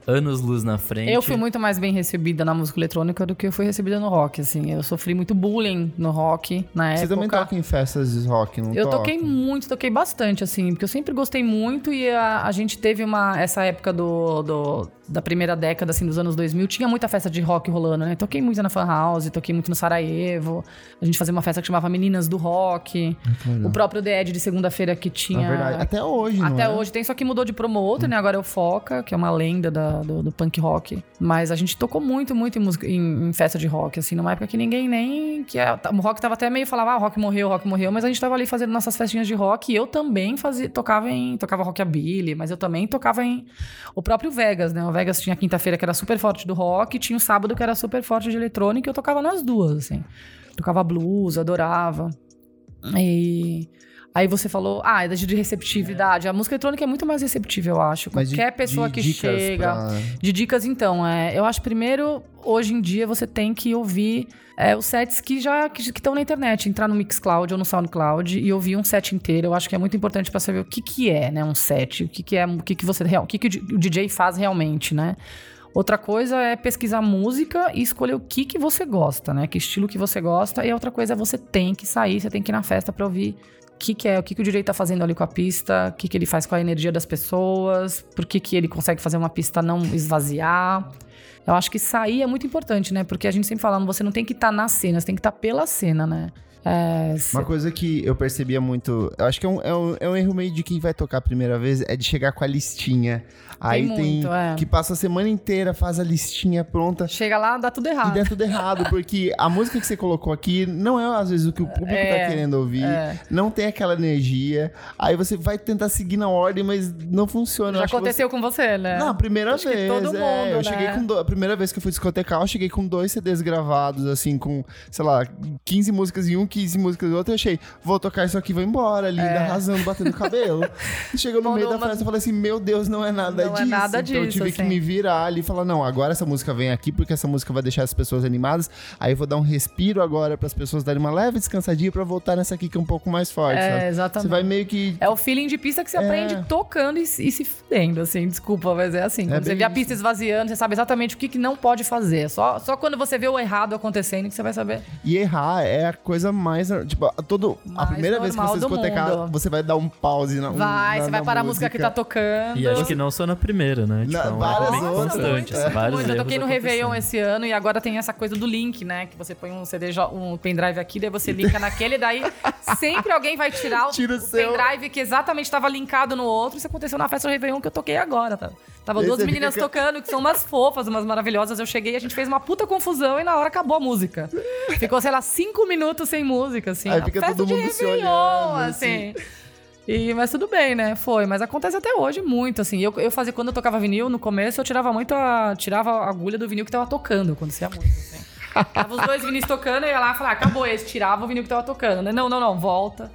anos luz na frente. É. Eu fui muito mais bem recebida na música eletrônica do que eu fui recebida no rock, assim. Eu sofri muito bullying no rock na Você época. também toca em festas de rock, não Eu toca? toquei muito, toquei bastante, assim, porque eu sempre gostei muito e a, a gente teve uma. Essa época do, do- da primeira década, assim, dos anos 2000, tinha muita festa de rock rolando, né? Toquei muito na Fan House, toquei muito no Sarajevo. A gente fazia uma festa que chamava Meninas do Rock. O próprio The Edge de segunda-feira que Na tinha. verdade, até hoje, não Até é? hoje tem, só que mudou de promotor, né? Agora é o Foca, que é uma lenda da- do, do punk rock. Mas a gente tocou muito, muito em, música, em, em festa de rock, assim, numa época que ninguém nem. que a- O rock tava até meio falava, ah, rock morreu, rock morreu, mas a gente tava ali fazendo nossas festinhas de rock e eu também fazia, tocava em. tocava rockabilly, mas eu também tocava em. O próprio Vegas, né? O Vegas tinha quinta-feira que era super forte do rock, tinha o sábado que era super forte de eletrônica e eu tocava nas duas, assim. Tocava blues, adorava. E. Aí você falou, ah, é de receptividade. A música eletrônica é muito mais receptiva, eu acho. Mas de- Qualquer pessoa de que chega. pra- De dicas, então, é, eu acho primeiro, hoje em dia, você tem que ouvir é, os sets que já que estão na internet, entrar no Mixcloud ou no SoundCloud e ouvir um set inteiro. Eu acho que é muito importante para saber o que, que é, né, um set, o que, que é, o que, que você o que, que o DJ faz realmente, né? Outra coisa é pesquisar música e escolher o que, que você gosta, né? Que estilo que você gosta. E outra coisa é você tem que sair, você tem que ir na festa para ouvir que, que é, o que, que o DJ tá fazendo ali com a pista, o que, que ele faz com a energia das pessoas, por que, que ele consegue fazer uma pista não esvaziar. Eu acho que sair é muito importante, né? Porque a gente sempre fala, você não tem que estar na cena, você tem que estar pela cena, né? É, cê- Uma coisa que eu percebia muito, eu acho que é um, é, um, é um erro meio de quem vai tocar a primeira vez, é de chegar com a listinha. Aí tem, muito, é. que passa a semana inteira, faz a listinha pronta. Chega lá, dá tudo E errado. dá tudo errado, porque a música que você colocou aqui não é às vezes o que o público É, tá querendo ouvir, é. não tem aquela energia. Aí você vai tentar seguir na ordem, mas não funciona. Já aconteceu com você, né? Não, a primeira Acho vez. todo é. mundo, eu né? cheguei com do- a primeira vez que eu fui discotecar, eu cheguei com dois CDs gravados, assim, com, sei lá, 15 músicas em um, 15 músicas do outro, eu achei, vou tocar isso aqui, vou embora, linda, É. arrasando, batendo cabelo. E <laughs> chegou no Bom, meio da numa- festa, eu falei assim, meu Deus, não é nada Não é disso. nada então eu disso, tive que assim. me virar ali e falar, não, agora essa música vem aqui, porque essa música vai deixar as pessoas animadas. Aí eu vou dar um respiro agora para as pessoas darem uma leve descansadinha pra voltar nessa aqui que é um pouco mais forte, É, sabe? exatamente. Você vai meio que É o feeling de pista que você É. aprende tocando e, e se fudendo, assim. Desculpa, mas é assim. Quando você bem vê a pista esvaziando, você sabe exatamente o que, que não pode fazer. Só, só quando você vê o errado acontecendo que você vai saber. E errar é a coisa mais. Tipo, a todo, a Mais primeira vez que você mundo. você vai dar um pause na Vai, na- você vai na parar a música que tá tocando. E acho que não só na primeira, né? Tipo, Na- é um várias bem outras, constante. é. assim, vários Muito, eu toquei no Réveillon esse ano e agora tem essa coisa do link, né? Que você põe um CD, um pendrive aqui, daí você linka naquele, daí sempre alguém vai tirar o, Tira o seu. pendrive que exatamente estava linkado no outro. Isso aconteceu na festa do Réveillon que eu toquei agora, tá? Tava duas você meninas fica- tocando, que são umas fofas, umas maravilhosas. Eu cheguei, a gente fez uma puta confusão e na hora acabou a música. Ficou, sei lá, cinco minutos sem música, assim. Aí a fica festa todo de mundo se olhando, assim. E, mas tudo bem, né? Foi. Mas acontece até hoje muito, assim. Eu, eu fazia, quando eu tocava vinil, no começo, eu tirava muito a... Tirava a agulha do vinil que tava tocando, quando você ia muito, assim. Tava os dois vinis tocando, eu ia lá e falava, ah, acabou esse. Tirava o vinil que tava tocando, né? Não, não, não, volta.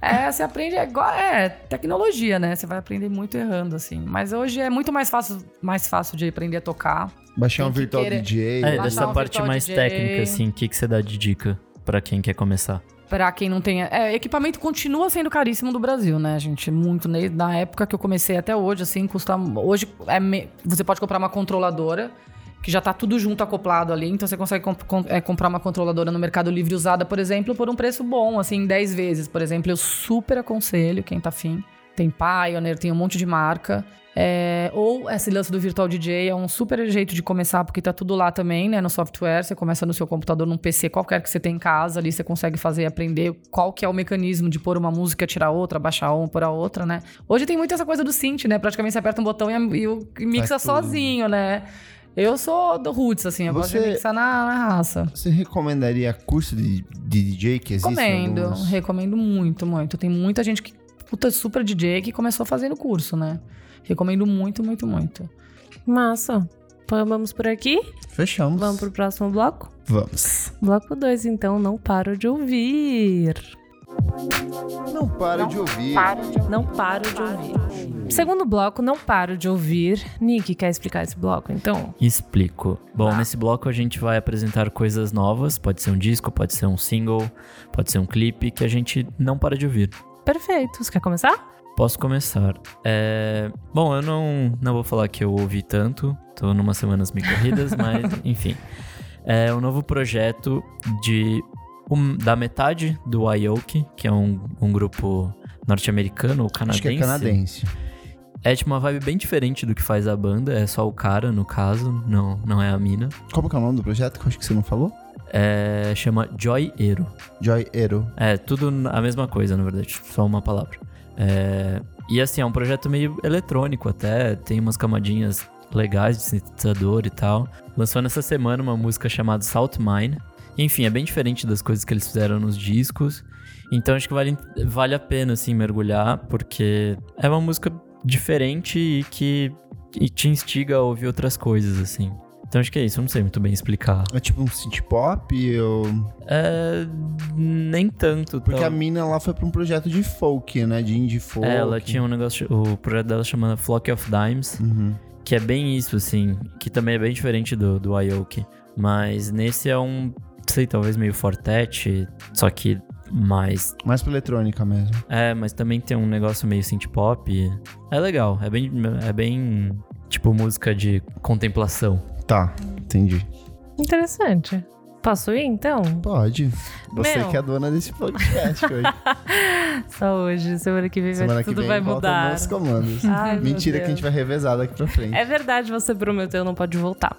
É, você aprende é igual... É, tecnologia, né? Você vai aprender muito errando, assim. Mas hoje é muito mais fácil, mais fácil de aprender a tocar. Baixar um virtual querer- DJ. É, dessa um parte mais DJ. técnica, assim, o que, que você dá de dica pra quem quer começar? Pra quem não tem. É, equipamento continua sendo caríssimo do Brasil, né, gente? Muito. Na época que eu comecei até hoje, assim, custa. Hoje é me- você pode comprar uma controladora, que já tá tudo junto acoplado ali. Então você consegue comp- com- é, comprar uma controladora no Mercado Livre usada, por exemplo, por um preço bom, assim, 10 vezes. Por exemplo, eu super aconselho quem tá afim. Tem Pioneer, tem um monte de marca. É, ou esse lance do Virtual DJ é um super jeito de começar, porque tá tudo lá também, né? No software. Você começa no seu computador, num PC qualquer que você tem em casa, ali você consegue fazer aprender qual que é o mecanismo de pôr uma música, tirar outra, baixar uma, pôr a outra, né? Hoje tem muito essa coisa do synth, né? Praticamente você aperta um botão e, e o mixa sozinho, né? Eu sou do roots, assim, eu gosto de Você- mixar na, na raça. Você recomendaria curso de, de DJ que existe? Recomendo, Alguns... recomendo muito, muito. Tem muita gente que, puta, super DJ que começou fazendo curso, né? Recomendo muito, muito, muito. Massa. Pô, Vamos por aqui? Fechamos. Vamos pro próximo bloco? Vamos. Bloco 2, então, não paro de ouvir. Não para de ouvir. Não paro de ouvir. Segundo bloco, não paro de ouvir. Nick, quer explicar esse bloco, então? Explico. Bom, nesse bloco a gente vai apresentar coisas novas. Pode ser um disco, pode ser um single, pode ser um clipe que a gente não para de ouvir. Perfeito. Você quer começar? Posso começar. É, Bom, eu não, não vou falar que eu ouvi tanto, tô numas semanas meio corridas, <laughs> mas enfim. É um novo projeto de um- da metade do Aoki, que é um, um grupo norte-americano ou Acho canadense. que é canadense. É tipo uma vibe bem diferente do que faz a banda, é só o cara, no caso, não, não é a mina. Como que é o nome do projeto que eu acho que você não falou? É, chama Joy Ero. Joy Ero. É, tudo a mesma coisa, na verdade, só uma palavra. É, e assim, é um projeto meio eletrônico até, tem umas camadinhas legais de sintetizador e tal. Lançou nessa semana uma música chamada Salt Mine. Enfim, é bem diferente das coisas que eles fizeram nos discos. Então acho que vale, vale a pena, assim, mergulhar, porque é uma música diferente e que e te instiga a ouvir outras coisas, assim. Então acho que é isso, eu não sei muito bem explicar. É tipo um synth pop ou... É, nem tanto. Porque a mina lá foi pra um projeto de folk, né? De indie folk. É, ela tinha um negócio, o projeto dela chama Flock of Dimes, Uhum. que é bem isso, assim, que também é bem diferente do, do Aoki. Mas nesse é um, sei, talvez meio fortet, só que mais. Mais pra eletrônica mesmo. É, mas também tem um negócio meio synth pop. É legal, é bem, é bem tipo música de contemplação. Tá, entendi. Interessante. Posso ir, então? Pode. Você Meu. que é a dona desse podcast hoje. <laughs> Só hoje. Semana que vem vai- Semana que tudo vem vai mudar. nos comandos. <laughs> Ai, Mentira que a gente vai revezar daqui pra frente. É verdade, você prometeu, não pode voltar.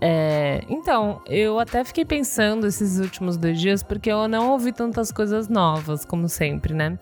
É, então, eu até fiquei pensando esses últimos dois dias, porque eu não ouvi tantas coisas novas, como sempre, né?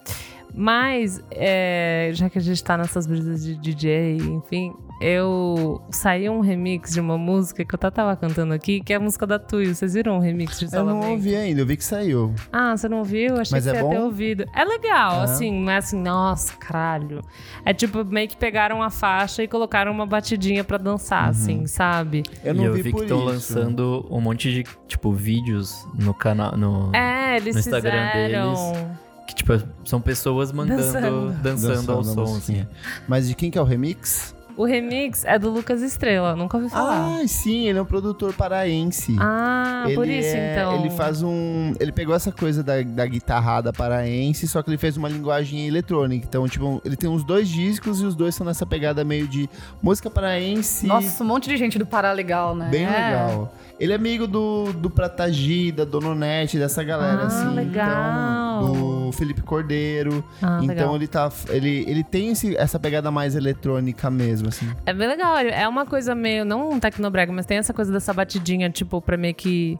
Mas, é, já que a gente tá nessas brisas de DJ, enfim, eu saí um remix de uma música que eu tava cantando aqui, que é a música da Tuyo. Vocês viram o remix de Eu Salomé? não ouvi ainda, eu vi que saiu. Ah, você não ouviu? Achei Mas que é você ia bom? ter ouvido. É legal, assim, não é assim, nossa, caralho. É tipo, meio que pegaram a faixa e colocaram uma batidinha pra dançar, assim, sabe? Eu não e eu vi, vi que estão lançando um monte de, tipo, vídeos no canal. No, É, eles No Instagram fizeram. Que, tipo, são pessoas mandando, Dançando. dançando, ao Dançando a som, assim. Mas de quem que é o remix? O remix é do Lucas Estrela, nunca ouvi falar. Ah, sim, ele é um produtor paraense. Ah, por Ele isso é- então. Ele faz um. Ele pegou essa coisa da, da guitarrada paraense, só que ele fez uma linguagem eletrônica. Então, tipo, ele tem uns dois discos e os dois são nessa pegada meio de música paraense. Nossa, um monte de gente do Pará legal, né? Bem É. legal. Ele é amigo do, do Pratagi, da Dononete, dessa galera, Ah, assim. legal. Então, do Felipe Cordeiro. Ah, então legal. ele tá. Ele, ele tem esse- essa pegada mais eletrônica mesmo, assim. É bem legal. É uma coisa meio, não um tecnobrega, mas tem essa coisa dessa batidinha, tipo, pra meio que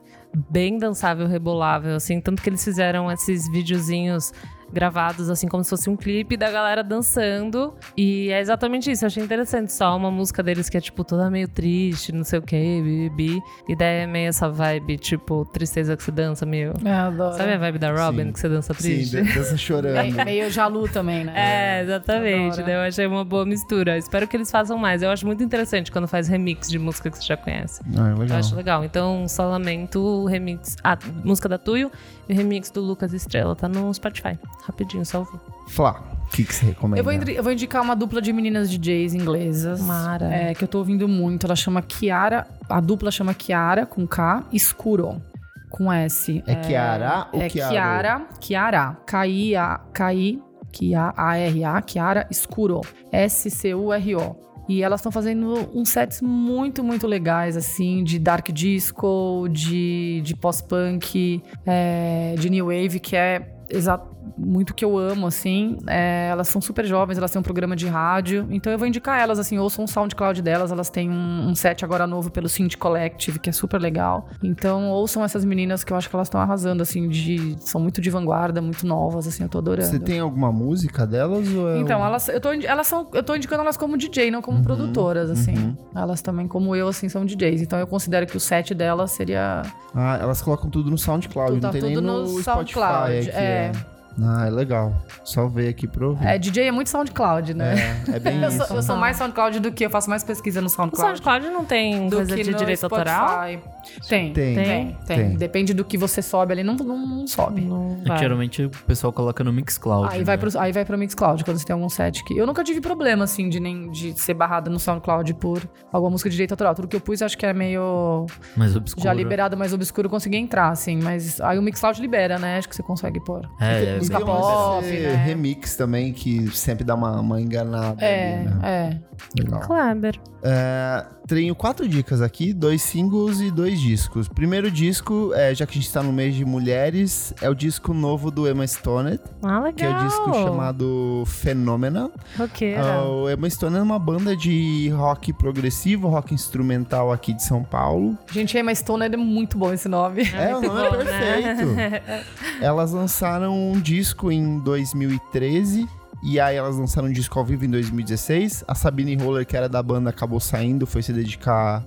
bem dançável, rebolável, assim. Tanto que eles fizeram esses videozinhos gravados, assim, como se fosse um clipe da galera dançando. E é exatamente isso. Eu achei interessante. Só uma música deles que é, tipo, toda meio triste, não sei o quê, bibi. E daí é meio essa vibe, tipo, tristeza que se dança, meio. É, adoro. Sabe a vibe da Robin, Sim. que você dança triste? Sim, dança chorando. Meio, meio Jalu também, né? É, exatamente. Daí eu achei uma boa mistura. Espero que eles façam mais. Eu acho muito interessante quando faz remix de música que você já conhece. Ah, Eu legal. acho legal. Então, só lamento o remix. A música da Tuyo e o remix do Lucas Estrela. Tá no Spotify. Rapidinho, só ouvir. Flá, o que, que você recomenda? Eu vou, eu vou indicar uma dupla de meninas DJs inglesas. Mara. É, que eu tô ouvindo muito. Ela chama Kiara. A dupla chama Kiara, com K, Escuro, com S. É Kiara ou é? Kiara, Kiara. K-I-A, K-I, K-I-A-R-A, Kiara Escuro. S-C-U-R-O. E elas estão fazendo uns sets muito, muito legais, assim, de dark disco, de, de pós-punk, é, de new wave, que é exa- muito que eu amo, assim. É, elas são super jovens, elas têm um programa de rádio. Então eu vou indicar elas, assim, ouçam o SoundCloud delas. Elas têm um, um set agora novo pelo Synth Collective, que é super legal. Então ouçam essas meninas que eu acho que elas estão arrasando, assim, de, são muito de vanguarda, muito novas, assim, eu tô adorando. Você tem alguma música delas? Ou é Então, um- elas, eu, tô, elas são, eu tô indicando elas como DJ, não Uhum, como produtoras, assim. Elas também, como eu, assim, são DJs. Então eu considero que o set delas seria. Ah, elas colocam tudo no SoundCloud, Tá não tem tudo nem no, no Spotify SoundCloud, aqui, é. Ah, é legal. Só ver aqui pra ouvir. É, DJ é muito SoundCloud, né? É, é bem <laughs> Eu isso. sou, eu sou mais SoundCloud do que eu faço mais pesquisa no O SoundCloud. SoundCloud não tem do coisa que de no direito autoral? Spotify. Tem, Tem. tem, tem, Tem. Depende do que você sobe ali, não, não, não sobe. Não É vai. geralmente o pessoal coloca no Mixcloud. Aí vai, né? pro, aí vai pro Mixcloud, quando você tem algum set que... Eu nunca tive problema, assim, de, nem, de ser barrada no SoundCloud por alguma música de direito autoral. Tudo que eu pus, acho que é meio... Mais obscuro. Já liberado, mais obscuro, eu consegui entrar, assim. Mas aí o Mixcloud libera, né? Acho que você consegue pôr. É, Tem- é, música tem pop, né? remix também que sempre dá uma, uma enganada. É, ali, né? é. Legal. Kleber. É, tenho quatro dicas aqui, dois singles e dois discos. Primeiro disco, é, já que a gente tá no mês de mulheres, é o disco novo do Emma Stone, Ah, legal. que é o disco chamado Phenomena. Roqueira. Ah, o Emma Stone é uma banda de rock progressivo, rock instrumental aqui de São Paulo. Gente, Emma Stone é muito bom esse nome. É, o muito nome é bom, né? perfeito. <laughs> Elas lançaram um disco em 2013. E aí elas lançaram um disco ao vivo em 2016. A Sabine Roller, que era da banda, acabou saindo, foi se dedicar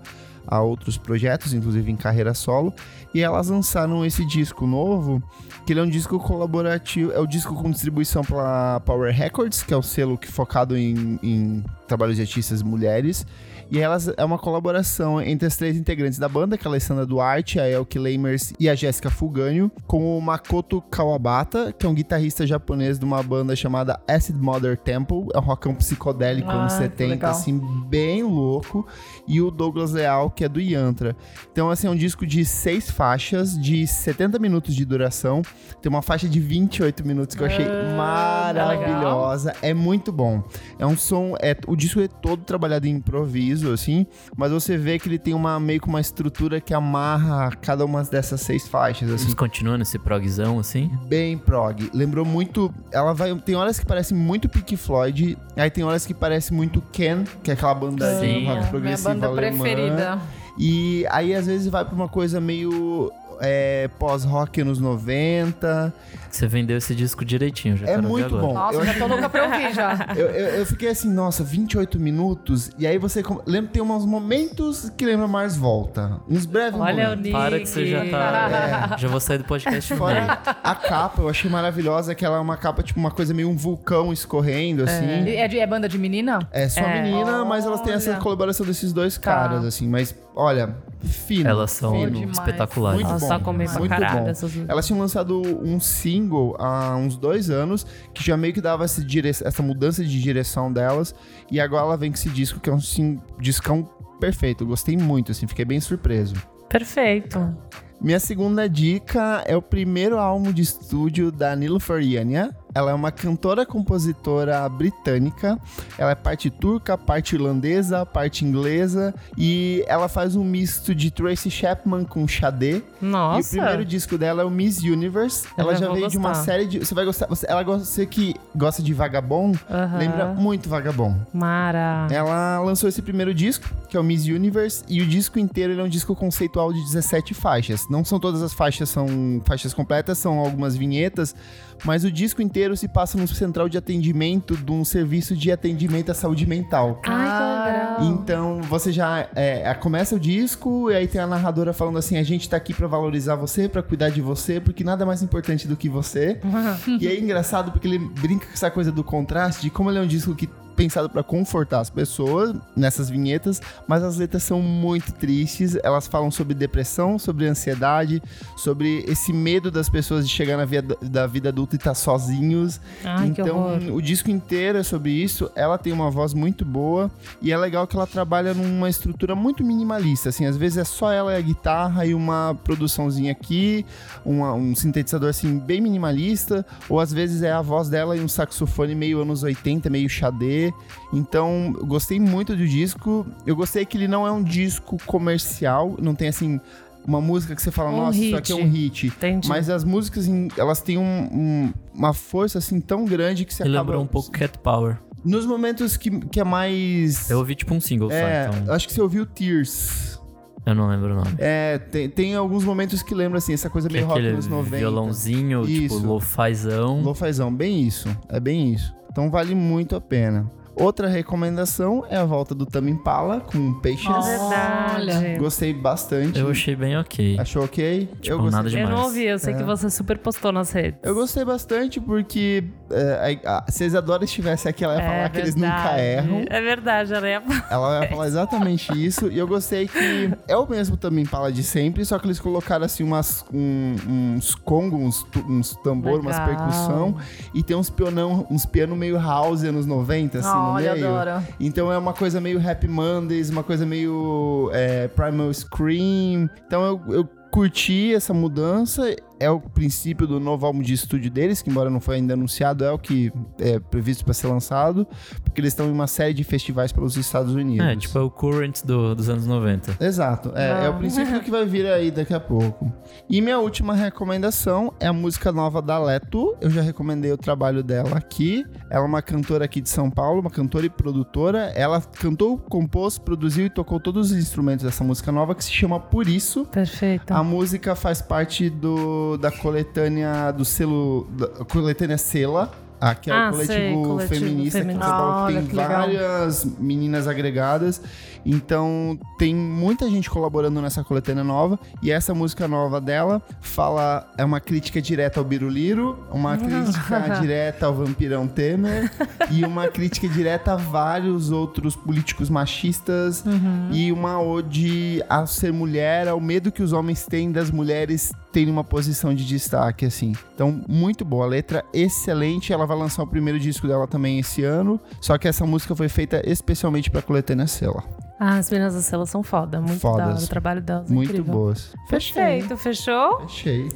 a outros projetos, inclusive em carreira solo. E elas lançaram esse disco novo, que ele é um disco colaborativo, é o disco com distribuição pela Power Records, que é o selo que focado em, em trabalhos de artistas mulheres. E elas é uma colaboração entre as três integrantes da banda, que é a Alessandra Duarte, a Elke Lamers e a Jéssica Fuganho, com o Makoto Kawabata, que é um guitarrista japonês de uma banda chamada Acid Mother Temple, é um rockão psicodélico Ah, anos que 70, legal. assim, bem louco, e o Douglas Leal, que é do Yantra. Então, assim, é um disco de seis faixas, de 70 minutos de duração, tem uma faixa de 28 minutos que eu achei Ah, maravilhosa, é muito bom. É um som, é, o disco é todo trabalhado em improviso, assim, mas você vê que ele tem uma meio que uma estrutura que amarra cada uma dessas seis faixas, assim, Eles continuam nesse progzão, assim? bem prog. Lembrou muito, ela vai, tem horas que parece muito Pink Floyd, aí tem horas que parece muito Ken, que é aquela banda Sim, de rock é. Minha banda alemã. preferida. E aí às vezes vai pra uma coisa meio é, pós-rock anos 90. Você vendeu esse disco direitinho, já É quero ver muito agora. bom. Nossa, Eu já tô louca pra ouvir já. <laughs> Eu, eu, eu fiquei assim, nossa, 28 minutos. E aí você lembra, tem uns momentos que lembra mais volta. Uns breves Olha o momentos. Nick. Para que você já tá. Já vou sair do podcast. Fora a capa, eu achei maravilhosa, que ela é uma capa, tipo, uma coisa meio um vulcão escorrendo, assim. É, de- é banda de menina? É só É. menina, mas elas têm essa colaboração desses dois Tá. caras, assim. Mas, olha, fino. Elas são Fino espetaculares. Muito Elas bom. só comem pra Muito caralho bom. Elas tinham lançado um single há uns dois anos, que já meio que dava essa, dire... essa mudança de direção delas. E agora ela vem com esse disco, que é um sim... discão perfeito. Eu gostei muito, assim, fiquei bem surpreso. Perfeito. Minha segunda dica é o primeiro álbum de estúdio da Nilofer Yania. Ela é uma cantora compositora britânica. Ela é parte turca, parte irlandesa, parte inglesa e ela faz um misto de Tracy Chapman com Sade. Nossa. E o primeiro disco dela é o Miss Universe. Ela já veio de uma gostar. série de, você vai gostar, você, ela gosta, você que gosta de Vagabond, Aham. lembra muito Vagabond. Mara. Ela lançou esse primeiro disco, que é o Miss Universe, e o disco inteiro é um disco conceitual de 17 faixas. Não são todas as faixas são faixas completas, são algumas vinhetas, mas o disco inteiro se passa no central de atendimento de um serviço de atendimento à saúde mental. Ai, que legal. Então você já é, começa o disco e aí tem a narradora falando assim: a gente tá aqui pra valorizar você, pra cuidar de você, porque nada é mais importante do que você. <laughs> e é engraçado porque ele brinca com essa coisa do contraste, de como ele é um disco que pensado pra confortar as pessoas nessas vinhetas, mas as letras são muito tristes. Elas falam sobre depressão, sobre ansiedade, sobre esse medo das pessoas de chegar na vida da vida adulta e estar sozinhos. Ai, então, o disco inteiro é sobre isso. Ela tem uma voz muito boa e é legal que ela trabalha numa estrutura muito minimalista. Assim, às vezes é só ela e a guitarra e uma produçãozinha aqui, uma- um sintetizador assim bem minimalista, ou às vezes é a voz dela e um saxofone meio anos 80, meio xadê. Então, gostei muito do disco. Eu gostei que ele não é um disco comercial, não tem assim uma música que você fala, Um nossa, isso hit. aqui é um hit. Entendi. Mas as músicas, elas têm um- um- uma força assim tão grande que você Me acaba... lembrou um pouco Cat Power. Nos momentos que, que é mais... Eu ouvi tipo um single é, só, então acho que você ouviu Tears. eu não lembro o nome. É, tem, tem alguns momentos que lembra assim, essa coisa Que é meio rock aquele nos 90. violãozinho, tipo, Isso. lo-fizão. Lo-fizão, bem isso. É bem isso. Então vale muito a pena. Outra recomendação é a volta do Tame Impala com Patience. É verdade. Gostei bastante. Eu achei bem ok. Achou ok? Tipo, eu gostei. nada Eu demais. não ouvi, eu sei que você super postou nas redes. Eu gostei bastante porque é, a, a, se a Isadora estivesse aqui, ela ia falar que eles nunca verdade. erram. É verdade, ela ia falar. Ela vai falar exatamente isso. E eu gostei que é o mesmo também Impala de sempre, só que eles colocaram assim umas, um- uns congos, uns, uns tambor, umas percussão. E tem uns pianão, uns piano meio house anos 90, assim, no Olha, meio. adoro. Então é uma coisa meio Happy Mondays, uma coisa meio é, Primal Scream. Então eu, eu curti essa mudança. É o princípio do novo álbum de estúdio deles, que embora não foi ainda anunciado, é o que é previsto para ser lançado, porque eles estão em uma série de festivais pelos Estados Unidos. É, tipo, é o Current do- dos anos 90. Exato, é, é o Não. princípio que vai vir aí daqui a pouco. E minha última recomendação é a música nova da Leto. Eu já recomendei o trabalho dela aqui. Ela é uma cantora aqui de São Paulo, uma cantora e produtora. Ela cantou, compôs, produziu e tocou todos os instrumentos dessa música nova que se chama Por Isso. Perfeito. A música faz parte do, da coletânea do selo. Da coletânea Sela. ah, que é Ah, o coletivo, sei, coletivo feminista feminista. Que Olha, tem que legal. várias meninas agregadas. Então tem muita gente colaborando nessa coletânea nova. E essa música nova dela fala. É uma crítica direta ao Biruliro, uma crítica <laughs> direta ao vampirão Temer e uma crítica direta a vários outros políticos machistas e uma ode a ser mulher, ao medo que os homens têm das mulheres terem uma posição de destaque, assim. Então, muito boa. A letra excelente. Ela vai lançar o primeiro disco dela também esse ano. Só que essa música foi feita especialmente pra coletânea Sela. Ah, as meninas da Cela são foda. Muito Fodas. da hora. O trabalho delas é Muito incrível. boas. Perfeito, fechou? Fechei.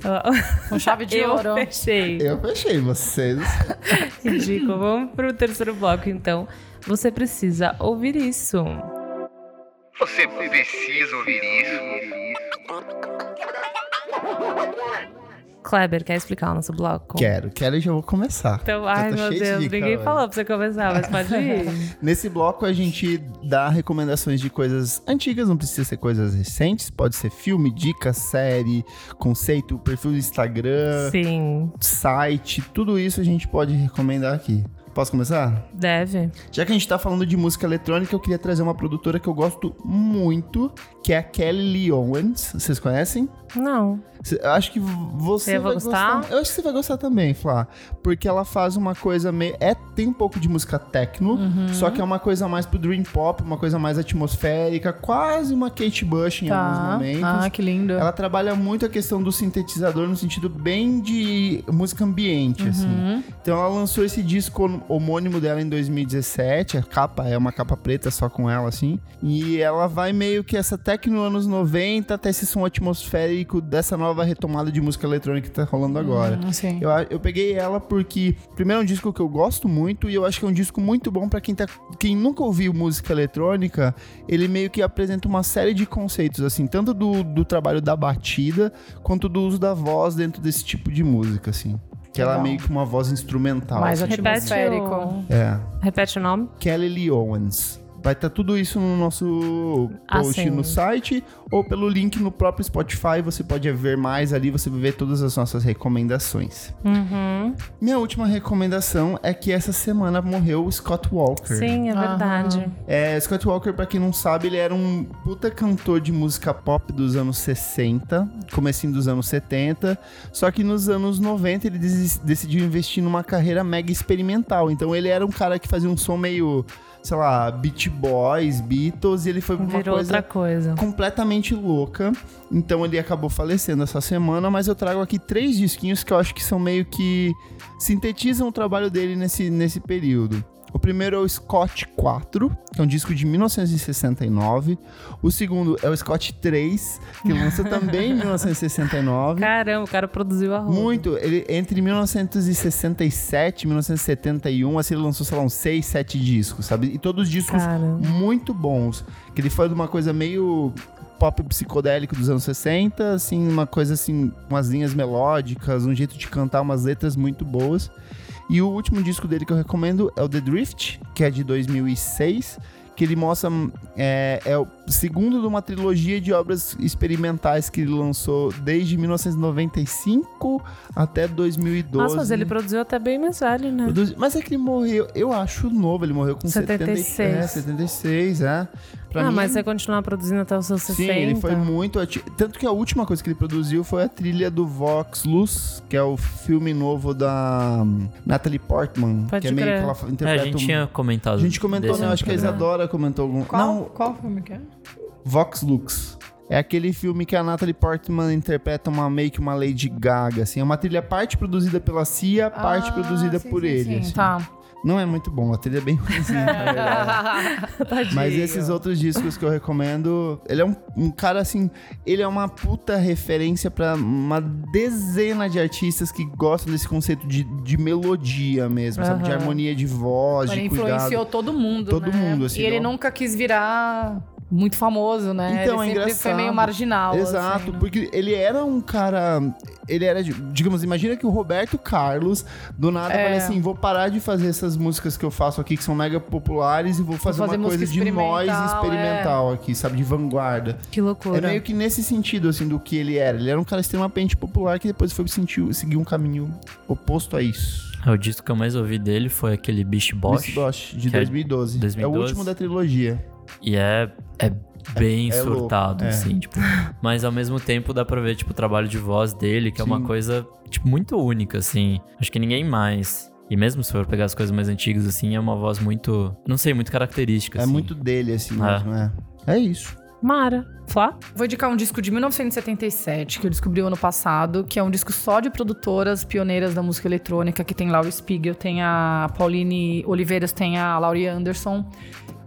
Com chave de <laughs> Eu ouro. fechei. Eu fechei vocês. <laughs> Ridículo. Vamos pro terceiro bloco, então. Você precisa ouvir isso. Você precisa ouvir isso. Kleber, quer explicar o nosso bloco? Quero, quero e já vou começar. Então, Já ai meu de Deus, dica ninguém hoje. falou pra você começar, mas pode ir. <laughs> Nesse bloco a gente dá recomendações de coisas antigas, não precisa ser coisas recentes, pode ser filme, dica, série, conceito, perfil do Instagram, Sim, site, tudo isso a gente pode recomendar aqui. Posso começar? deve. Já que a gente tá falando de música eletrônica, eu queria trazer uma produtora que eu gosto muito, que é a Kelly Lee Owens. Vocês conhecem? Não. Acho que você vai gostar. gostar? Eu acho que você vai gostar também, Flá. Porque ela faz uma coisa meio. É, tem um pouco de música techno, Uhum. só que é uma coisa mais pro dream pop, uma coisa mais atmosférica, quase uma Kate Bush em alguns Tá. momentos. Ah, que lindo. Ela trabalha muito a questão do sintetizador no sentido bem de música ambiente, Uhum. assim. Então ela lançou esse disco homônimo dela em 2017. A capa é uma capa preta só com ela, assim. E ela vai meio que essa techno anos 90 até esse som atmosférico dessa nova retomada de música eletrônica que tá rolando agora. Hum, sim. Eu, eu peguei ela porque, primeiro, é um disco que eu gosto muito e eu acho que é um disco muito bom pra quem, tá, quem nunca ouviu música eletrônica. Ele meio que apresenta uma série de conceitos, assim, tanto do, do trabalho da batida quanto do uso da voz dentro desse tipo de música, assim. Que ela é meio que uma voz instrumental. Mais assim. Repete Atmosférico. o... É. Repete o nome? Kelly Lee Owens. Vai estar tudo isso no nosso Ah, post sim. no site ou pelo link no próprio Spotify. Você pode ver mais ali, você vai ver todas as nossas recomendações. Uhum. Minha última recomendação é que essa semana morreu o Scott Walker. Sim, é verdade. É, Scott Walker, pra quem não sabe, ele era um puta cantor de música pop dos anos 60, comecinho dos anos 70, só que nos anos 90 ele decidiu investir numa carreira mega experimental. Então ele era um cara que fazia um som meio, sei lá, Beat Boys, Beatles, e ele foi pra uma Virou coisa outra coisa. completamente louca. Então ele acabou falecendo essa semana, mas eu trago aqui três disquinhos que eu acho que são meio que sintetizam o trabalho dele nesse, nesse período. O primeiro é o Scott 4, que é um disco de 1969. O segundo é o Scott 3, que lançou também em 1969. Caramba, o cara produziu a roupa. Muito. Ele, entre 1967 e 1971, assim, ele lançou, sei lá, uns 6, 7 discos, sabe? E todos discos Caramba. muito bons. Que ele foi de uma coisa meio pop psicodélico dos anos 60, assim, uma coisa assim, umas linhas melódicas, um jeito de cantar, umas letras muito boas. E o último disco dele que eu recomendo é o The Drift, que é de 2006, que ele mostra é, é o segundo de uma trilogia de obras experimentais que ele lançou desde 1995 até 2012. Nossa, mas ele produziu até bem mais velho, né? Produzi- Mas é que ele morreu, eu acho novo, ele morreu com 76. 76. É, 76, é. Pra ah, mim, mas você continuar produzindo até os seus 60. Sim, ele foi muito ativo. Tanto que a última coisa que ele produziu foi a trilha do Vox Luz, que é o filme novo da hum, Natalie Portman. Pode que é meio crer. que ela fa- É, interpreta a gente um- tinha comentado. A gente comentou, né? Acho que a. Isadora comentou algum. Qual, Não, qual filme que é? Vox Lux. É aquele filme que a Natalie Portman interpreta uma meio que uma Lady Gaga, assim. É uma trilha parte produzida pela Cia, parte Ah, produzida sim, por sim, ele. sim, assim. Tá. Não é muito bom, a trilha é bem ruimzinha. <laughs> Mas esses outros discos que eu recomendo, ele é um, um cara assim, ele é uma puta referência pra uma dezena de artistas que gostam desse conceito de, de melodia mesmo, sabe? De harmonia de voz, Ele de cuidado. influenciou todo mundo, Todo né? mundo, assim, E ele não- nunca quis virar muito famoso, né? Então, é ele sempre foi engraçado. meio marginal. Exato, assim, né? porque ele era um cara. Ele era, digamos, imagina que o Roberto Carlos, do nada, É. falou assim: vou parar de fazer essas músicas que eu faço aqui, que são mega populares, e vou fazer, fazer uma coisa de noise experimental, experimental aqui, sabe? De vanguarda. Que loucura. É meio que nesse sentido, assim, do que ele era. Ele era um cara extremamente popular que depois foi sentir, seguir um caminho oposto a isso. É, O disco que eu mais ouvi dele foi aquele Beast Bosch. Beast Bosch, de que é 2012. É o 2012. último da trilogia. E é, é bem É- é louco, surtado, é. assim, tipo. Mas ao mesmo tempo dá pra ver, tipo, o trabalho de voz dele, que é uma Sim. coisa, tipo, muito única, assim. Acho que ninguém mais. E mesmo se for pegar as coisas mais antigas, assim, é uma voz muito. Não sei, muito característica. É assim. muito dele, assim, É. mesmo, é. É isso. Mara. Flá? Vou indicar um disco de 1977 que eu descobri ano passado, que é um disco só de produtoras pioneiras da música eletrônica, que tem Laura Spiegel, tem a Pauline Oliveiras, tem a Laurie Anderson,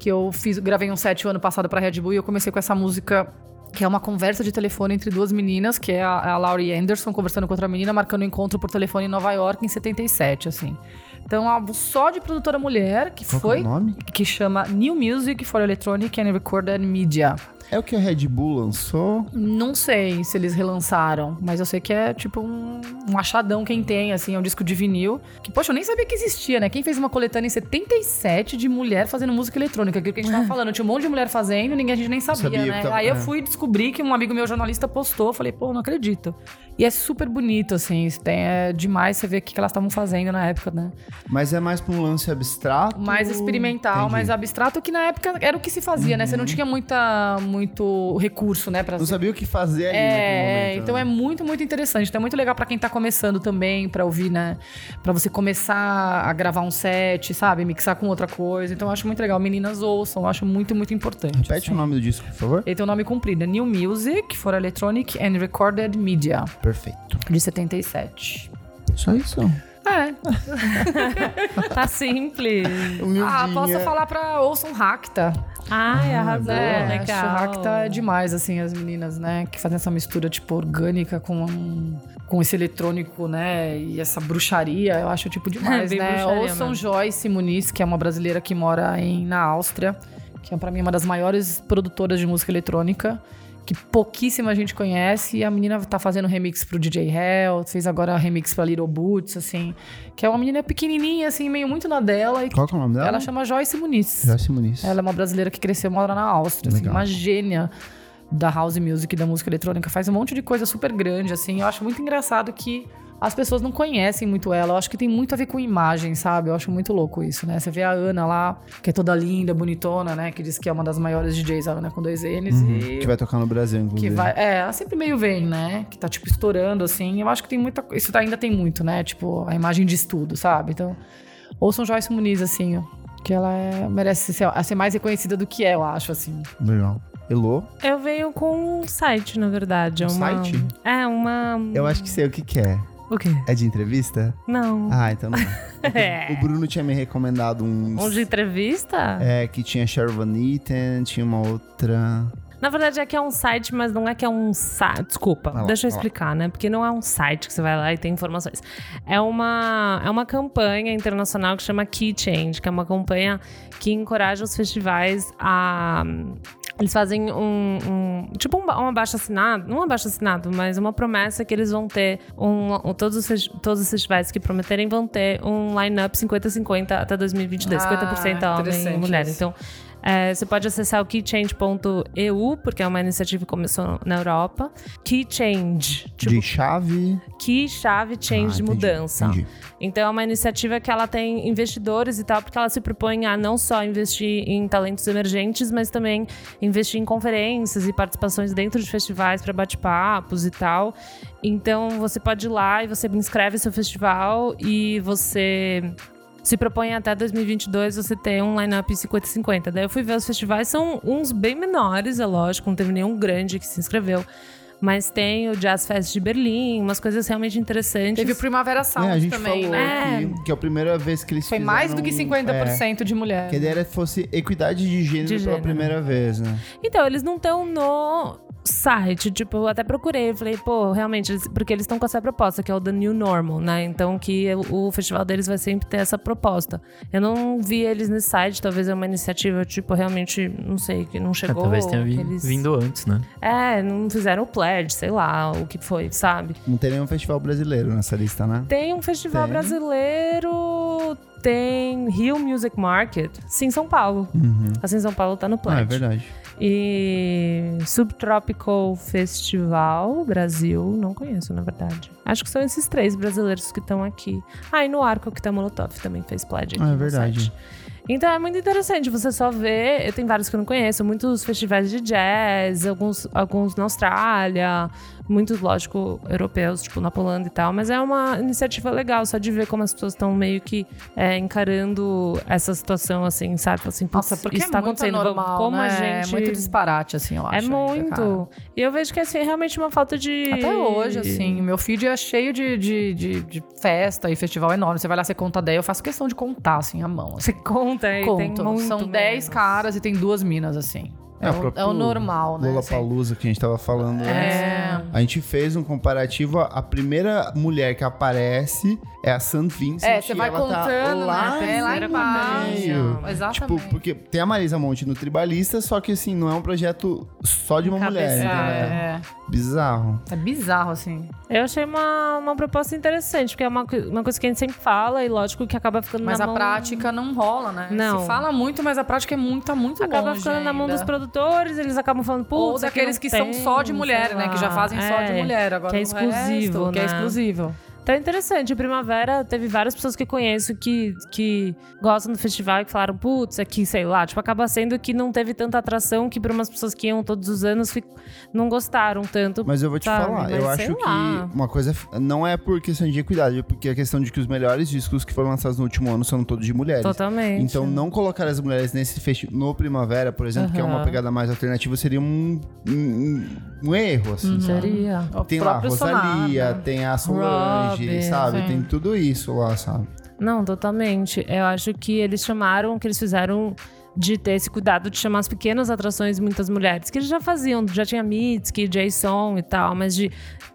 que eu fiz, gravei um set o ano passado pra Red Bull e eu comecei com essa música que é uma conversa de telefone entre duas meninas, que é a, a Laurie Anderson conversando com outra menina, marcando um encontro por telefone em Nova York em 77, assim. Então, um álbum só de produtora mulher, que Qual que foi. é o nome? Que chama New Music for Electronic and Recorded Media. É o que a Red Bull lançou. Não sei se eles relançaram, mas eu sei que é tipo um, um achadão quem tem, assim, é um disco de vinil. Que, poxa, eu nem sabia que existia, né? Quem fez uma coletânea em 77 de mulher fazendo música eletrônica, aquilo que a gente tava falando. Tinha um monte de mulher fazendo, ninguém a gente nem sabia, Sabia né? tava- Aí eu é. fui descobrir que um amigo meu jornalista postou, falei, pô, não acredito. E é super bonito, assim, tem, é demais você ver o que elas estavam fazendo na época, né? Mas é mais pra um lance abstrato. mais experimental, Entendi. Uhum. mais abstrato, que na época era o que se fazia, né? Você não tinha muita, muito recurso, né? Pra Não sabia o que fazer ali é, momento. então né? é muito, muito interessante. Então é muito legal pra quem tá começando também, pra ouvir, né? Pra você começar a gravar um set, sabe? Mixar com outra coisa. Então eu acho muito legal. Meninas ouçam, eu acho muito, muito importante. Repete assim. o nome do disco, por favor. Ele tem o nome comprido, é New Music for Electronic and Recorded Media, Perfeito. de 77. Só isso. É. <laughs> Tá simples. <laughs> Ah, posso falar pra ouçam Racta. Ai, arrasou. É, legal. Racta é demais, assim, as meninas, né? Que fazem essa mistura, tipo, orgânica com, com esse eletrônico, né? E essa bruxaria, eu acho, tipo, <laughs> demais, né? bruxaria Ouçam. Joyce Muniz, que é uma brasileira que mora em, na Áustria, que é, pra mim, uma das maiores produtoras de música eletrônica. Que pouquíssima gente conhece, e a menina tá fazendo remix pro DJ Hell, fez agora remix pra Little Boots, assim, que é uma menina pequenininha, assim, meio muito na dela, e Qual que é o nome dela? ela chama Joyce Muniz. Joyce Muniz. Ela é uma brasileira que cresceu, mora na Áustria, assim, uma gênia da house music, da música eletrônica. Faz um monte de coisa super grande, assim. Eu acho muito engraçado que as pessoas não conhecem muito ela. Eu acho que tem muito a ver com imagem, sabe? Eu acho muito louco isso, né? Você vê a Ana lá, que é toda linda, bonitona, né? Que diz que é uma das maiores DJs, a Ana com dois N's. Uhum. E... Que vai tocar no Brasil, inclusive. Que vai, é, ela sempre meio vem, né? Que tá, tipo, estourando, assim. Eu acho que tem muita Isso ainda tem muito, né? Tipo, a imagem de estudo, sabe? Então, ouçam Joyce Muniz, assim, ó. Que ela é- merece ser, ser mais reconhecida do que é, eu acho, assim. Legal. Elô? Eu venho com um site, na verdade. É Um uma... site? É, uma... Eu acho que sei o que que é. O quê? É de entrevista? Não. Ah, então não. <laughs> é. É. O Bruno tinha me recomendado uns... Um de entrevista? É, que tinha Cheryl Van Eaton, tinha uma outra... Na verdade, é que é um site, mas não é que é um site. Desculpa, lá, deixa eu explicar, né? Porque não é um site que você vai lá e tem informações. É uma, é uma campanha internacional que chama Key Change, que é uma campanha que encoraja os festivais a. Eles fazem um. um- tipo um, um abaixo assinado, não um abaixo assinado, mas uma promessa que eles vão ter. Um, todos, os, todos os festivais que prometerem vão ter um line-up 50-50 até 2022. Ah, 50% homem e mulher. isso. Então. É, você pode acessar o keychange.eu, porque é uma iniciativa que começou na Europa. Keychange, tipo, De chave... key, chave, change Ah, de mudança. entendi. Então é uma iniciativa que ela tem investidores e tal, porque ela se propõe a não só investir em talentos emergentes, mas também investir em conferências e participações dentro de festivais para bate-papos e tal. Então você pode ir lá e você inscreve seu festival e você se propõe até 2022 você ter um line-up 50-50. Daí eu fui ver os festivais, são uns bem menores, é lógico, não teve nenhum grande que se inscreveu. Mas tem o Jazz Fest de Berlim, umas coisas realmente interessantes. Teve o Primavera Sound É, a gente também, falou né? que, que é a primeira vez que eles Foi fizeram... mais do que 50% de mulher. É, que a ideia era que fosse equidade de gênero De pela gênero. primeira vez, né? Então, eles não estão no site. Tipo, eu até procurei. Falei, pô, realmente, porque eles estão com essa proposta, que é o The New Normal, né? Então, que o, festival deles vai sempre ter essa proposta. Eu não vi eles nesse site, talvez é uma iniciativa, tipo, realmente, não sei, que não É, chegou. talvez tenha vi- eles- vindo antes, né? É, não fizeram o pledge, sei lá, o que foi, sabe? Não tem nenhum festival brasileiro nessa lista, né? Tem um festival Tem. brasileiro, tem Rio Music Market, sim, São Paulo. Uhum. Assim, São Paulo tá no Ah, pledge. é verdade. E Subtropical Festival Brasil, não conheço, na verdade. Acho que são esses três brasileiros que estão aqui. Ah, e no Arco que tá Molotov também fez pledge aqui Ah, é verdade. site. Então é muito interessante você só ver. Tem vários que eu não conheço, muitos festivais de jazz, alguns, alguns na Austrália, muitos, lógico, europeus, tipo na Polônia e tal. Mas é uma iniciativa legal, só de ver como as pessoas estão meio que é, encarando essa situação, assim, sabe? Assim, Nossa, porque isso é tá acontecendo. anormal, como né? a gente. É muito disparate, assim, eu acho. É muito. E eu vejo que assim, é realmente uma falta de. Até hoje, assim, meu feed é cheio de, de, de, de festa e festival enorme. Você vai lá, você conta 10, eu faço questão de contar, assim, a mão. assim. Você conta aí, Conto. São 10 menos. caras e tem duas minas, assim. É, o, é o normal, né? Lula Palusa que a gente tava falando é. antes. A gente fez um comparativo. A primeira mulher que aparece é a St. Vincent. É, você vai ela contando, tá lá, né? lá embaixo. Exatamente. Tipo, porque tem a Marisa Monte no Tribalista, só que assim, não é um projeto só de uma mulher, entendeu? É. Bizarro. É bizarro, assim. Eu achei uma, uma proposta interessante, porque é uma, uma coisa que a gente sempre fala e lógico que acaba ficando mas na a mão... prática não rola, né? Não. Se fala muito, mas a prática é muito, tá muito Acaba longe ficando na mão ainda. dos produtores, eles acabam falando, putz, Ou daqueles que tem, são só de mulher, né? Que já fazem só de É, mulher. Agora que é o exclusivo, resto, Que é né? exclusivo. É interessante. Em Primavera, teve várias pessoas que eu conheço que, que gostam do festival e que falaram, putz, aqui, sei lá. Tipo, acaba sendo que não teve tanta atração que para umas pessoas que iam todos os anos não gostaram tanto. Mas eu vou te Sabe, falar, eu mas acho lá. que uma coisa é- não é por questão de equidade, é porque a questão de que os melhores discos que foram lançados no último ano são todos de mulheres. Totalmente. Então, não colocar as mulheres nesse festival no Primavera, por exemplo, que é uma pegada mais alternativa, seria um, um, um erro, assim. sabe? Seria. O Tem lá a Rosalia, Sonar, né? tem a Solange, Sabe? sim. Tem tudo isso lá, sabe? Não, totalmente. Eu acho que eles chamaram, que eles fizeram de ter esse cuidado de chamar as pequenas atrações muitas mulheres, que eles já faziam, já tinha Mitski, Jason e tal, mas de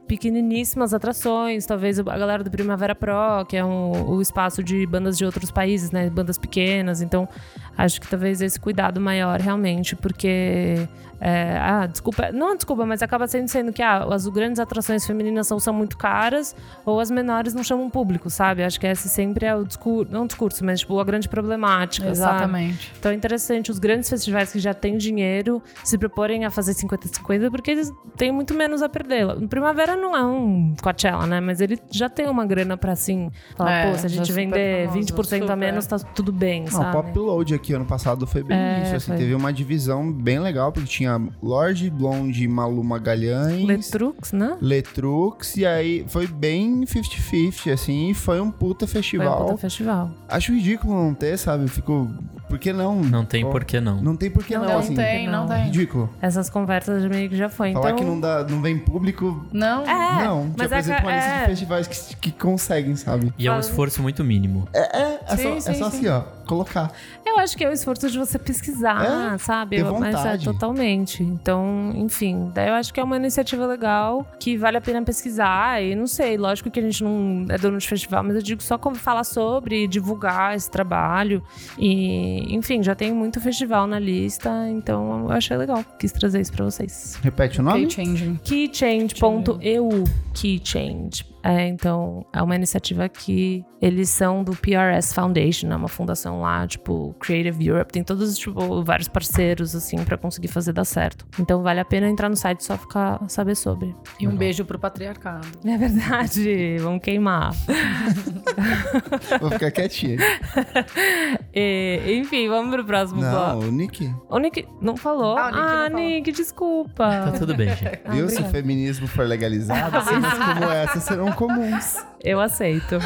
pequeniníssimas atrações, talvez a galera do Primavera Pro, que é um, o espaço de bandas de outros países, né, bandas pequenas, então acho que talvez esse cuidado maior realmente, porque é, ah, desculpa, não desculpa, mas acaba sendo sendo que ah, as grandes atrações femininas são, são muito caras ou as menores não chamam público, sabe? Acho que esse sempre é o discurso, não o discurso, mas tipo a grande problemática, sabe? Exatamente. Então é interessante os grandes festivais que já têm dinheiro se proporem a fazer 50-50 porque eles têm muito menos a perder. No Primavera não é um Coachella, né? Mas ele já tem uma grana pra assim, falar, É, pô, se a gente vender famoso, 20% a super. menos, tá tudo bem, Não, o sabe? Pop Load aqui ano passado foi bem É, isso. Assim, foi. teve uma divisão bem legal, porque tinha Lorde, Blonde, Malu Magalhães. Letrux, né? Letrux, e aí foi bem 50-50, assim, e foi um puta Foi festival. um puta festival. Acho ridículo não ter, sabe? Eu fico. Por que não? Não tem por que não. Não tem por que não, Não assim. tem, não tem. Ridículo. Essas conversas meio que já foi. Falar então... que não, dá, não vem público. Não. É, não, te mas é apresenta que- uma lista é. de festivais que, que conseguem, sabe? E é um esforço muito mínimo. É, é Sim, só, é sim, só sim. assim, ó, colocar. Eu acho que é o esforço de você pesquisar, É, sabe? ter Mas é totalmente. Então, enfim, daí eu acho que é uma iniciativa legal que vale a pena pesquisar. E não sei, lógico que a gente não é dono de festival, mas eu digo só como falar sobre, divulgar esse trabalho. E, enfim, já tem muito festival na lista, então eu achei legal. Quis trazer isso pra vocês. Repete o nome? Changing. Keychange.eu. Keychange. É, então, é uma iniciativa que eles são do PRS Foundation, é uma fundação lá, tipo, Creative Europe. Tem todos, tipo, vários parceiros, assim, pra conseguir fazer dar certo. Então, vale a pena entrar no site e só ficar, saber sobre. E um beijo pro patriarcado. É verdade, vamos queimar. Vou ficar quietinho. <laughs> E, enfim, vamos pro próximo não, bloco. o Nick. O Nick não falou? Ah, o Nick não ah, falou. Nick, desculpa. Tá tudo bem, gente. Ah, Viu? Se o feminismo for legalizado, cenas como essa serão comuns. Eu aceito.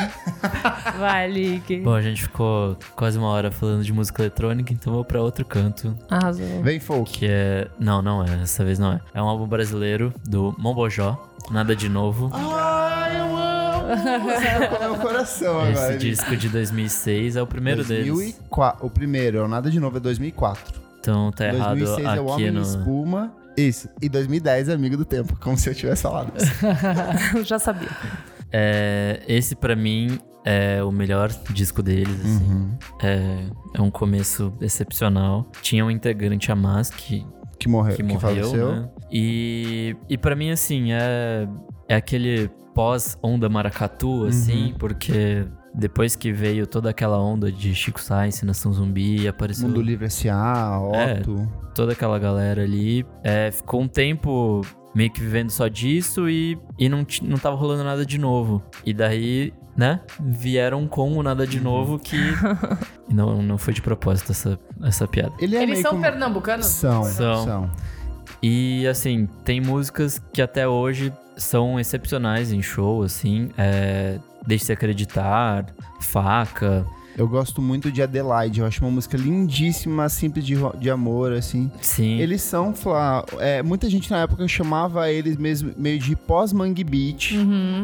Vai, Nick. Bom, a gente ficou quase uma hora falando de música eletrônica, então vou pra outro canto, Arrasou. Vem, folk. que é... Não, não é, dessa vez não é. É um álbum brasileiro do Mombojó, Nada de Novo. Ai, eu amo! Você tocou meu coração agora. Esse disco de 2006 é o primeiro deles. 2004. O primeiro, é o Nada de Novo, é 2004. Então tá errado 2006 é o aqui Homem no... Espuma. Isso. E 2010 é Amigo do Tempo, como se eu tivesse falado. Eu <laughs> já sabia. É, esse pra mim é o melhor disco deles, assim. Uhum. É, é um começo excepcional. Tinha um integrante a mais que, Que morreu, que que, morreu, faleceu. né? E, e para mim, assim, é, é aquele pós-onda maracatu, assim, Uhum. porque depois que veio toda aquela onda de Chico Sainz, Nação Zumbi, apareceu Mundo Livre S.A., É. Otto. toda aquela galera ali. É, ficou um tempo meio que vivendo só disso e, e não, não tava rolando nada de novo. E daí, né, vieram com o nada Uhum. de novo que... <laughs> Não, não foi de propósito essa, essa piada. Ele é Eles são um- pernambucanos? São, São. são. E assim, tem músicas que até hoje são excepcionais em show, assim. É, Deixe-se acreditar, faca. Eu gosto muito de Adelaide. Eu acho uma música lindíssima, simples de, de amor, assim. Sim. Eles são, Flá, é, muita gente na época chamava eles mesmo meio de pós-Mangue Beat,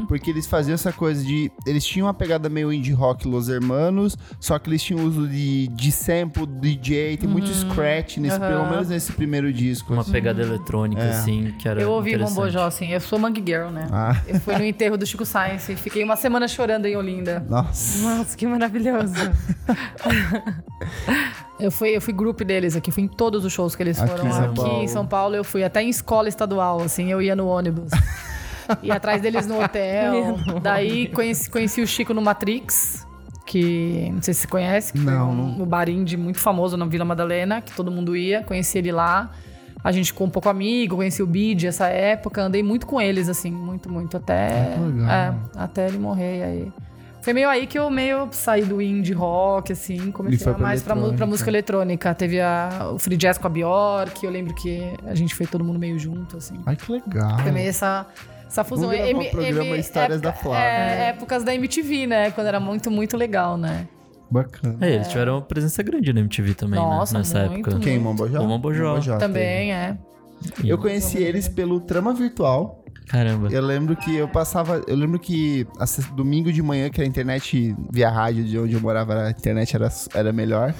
porque eles faziam essa coisa de. Eles tinham uma pegada meio indie rock Los Hermanos, só que eles tinham uso de, de sample, DJ, tem muito scratch, nesse, pelo menos nesse primeiro disco. Uma assim. pegada eletrônica, É. assim, que era Eu ouvi. Bombojó, assim. Eu sou Mangue Girl, né? Ah. Eu fui no enterro do Chico Science. Fiquei uma semana chorando em Olinda. Nossa. Nossa, que maravilhoso. <laughs> Eu fui, eu fui grupo deles aqui, fui em todos os shows que eles Aqui foram em São aqui Paulo. em São Paulo. Eu fui até em escola estadual, assim, eu ia no ônibus. ia atrás deles no hotel. <laughs> Daí conheci, conheci o Chico no Matrix, que não sei se você conhece, que foi Não, um, um bar indie muito famoso na Vila Madalena, que todo mundo ia, conheci ele lá. A gente ficou um pouco amigo, conheci o Bid essa época, andei muito com eles, assim, muito, muito, até. Ah. É, até ele morrer e aí. Foi meio aí que eu meio saí do indie rock, assim, E comecei a pra mais pra, pra música eletrônica. Teve a, o Free Jazz com a Bjork, eu lembro que a gente foi todo mundo meio junto, assim. Ai, que legal. Foi meio essa, essa fusão. Vamos gravar M- o programa M- Histórias da época- Flávia. É, épocas da MTV, né? Quando era muito, muito legal, né? Bacana. É, eles tiveram uma presença grande na MTV também, Nossa, né? Nessa muito, época. Quem? Mambojó? O Mambojó. Também, é. Eu conheci eles pelo Trama Virtual. Caramba. Eu lembro que eu passava. Eu lembro que domingo de manhã, que a internet via rádio de onde eu morava, a internet era, era melhor.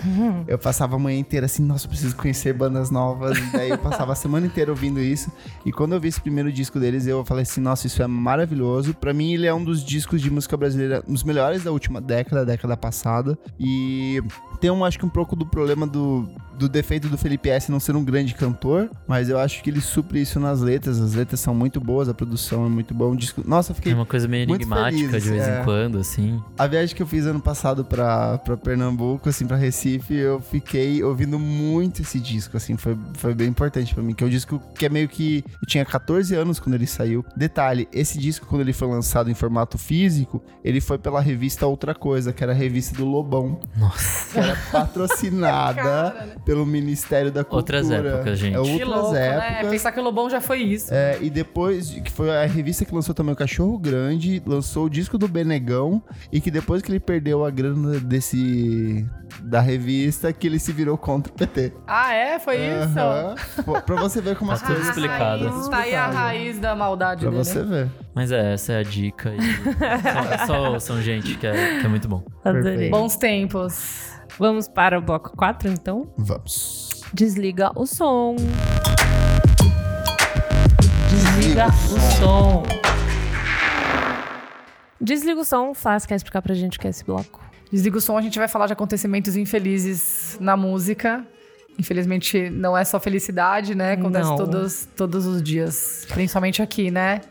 Eu passava a manhã inteira assim, nossa, eu preciso conhecer bandas novas. E daí eu passava a semana inteira ouvindo isso. E quando eu vi esse primeiro disco deles, eu falei assim, nossa, isso é maravilhoso. Pra mim, ele é um dos discos de música brasileira, um dos melhores da última década, década passada. E tem um, acho que um pouco do problema do, do defeito do Felipe S não ser um grande cantor, mas eu acho que ele supre isso nas letras. As letras são muito boas, a produção é muito boa. Um disco... Nossa, eu É fiquei. uma coisa meio muito enigmática feliz, de vez é. em quando, assim. A viagem que eu fiz ano passado pra, pra Pernambuco, assim, pra Recife, eu fiquei ouvindo muito esse disco, assim, foi, foi bem importante pra mim, que é um disco que é meio que... Eu tinha 14 anos quando ele saiu. Detalhe, esse disco, quando ele foi lançado em formato físico, ele foi pela revista Outra Coisa, que era a revista do Lobão, Nossa. que era <laughs> patrocinada <laughs> pelo Ministério da Cultura. Outras épocas, gente. É outras Que louco, né? épocas. Pensar que o Lobão já foi isso. É, e depois, de- que foi a revista que lançou também o Cachorro Grande, lançou o disco do Benegão, e que depois que ele perdeu a grana desse. da revista, que ele se virou contra o PT. Ah, é? Foi isso? Aham. Pô, Pra você ver como as Tá tudo coisas. explicado. Raiz, tá aí a raiz da maldade Pra dele. você ver. Mas é, essa é a dica. E só, só são gente que é, que é muito bom. Adorei. Bons tempos. Vamos para o bloco 4, então? Vamos. Desliga o som. Desliga o som. Desliga o som. Faz, quer explicar pra gente o que é esse bloco? Desliga o som, a gente vai falar de acontecimentos infelizes na música. Infelizmente, não é só felicidade, né? Acontece Não. todos, todos os dias. Principalmente aqui, né?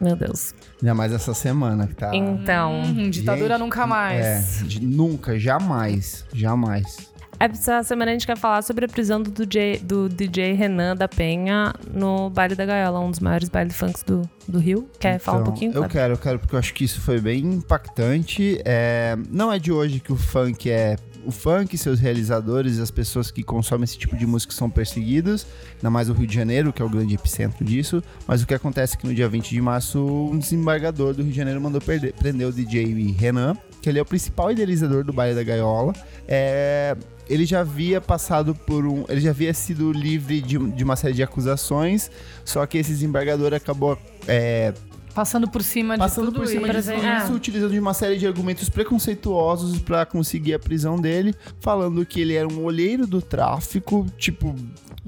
Meu Deus. Ainda mais essa semana que tá. Então, Hum, ditadura Gente, nunca mais. É, de- nunca, jamais. Jamais. essa semana a gente quer falar sobre a prisão do DJ, do DJ Renan da Penha no Baile da Gaiola, um dos maiores bailes funks do, do Rio. Quer falar um Então, pouquinho? Eu Cleber? quero, eu quero, porque eu acho que isso foi bem impactante. É, não é de hoje que o funk é. O funk, seus realizadores, as pessoas que consomem esse tipo de música são perseguidos, ainda mais o Rio de Janeiro, que é o grande epicentro disso. Mas o que acontece é que no dia 20 de março, um desembargador do Rio de Janeiro mandou perder, prender o DJ Renan, que ele é o principal idealizador do baile da gaiola. É, ele já havia passado por um. Ele já havia sido livre de, de uma série de acusações, só que esse desembargador acabou. é, Passando por cima passando de tudo por cima isso. disso, É. isso, utilizando de uma série de argumentos preconceituosos pra conseguir a prisão dele, falando que ele era um olheiro do tráfico, tipo,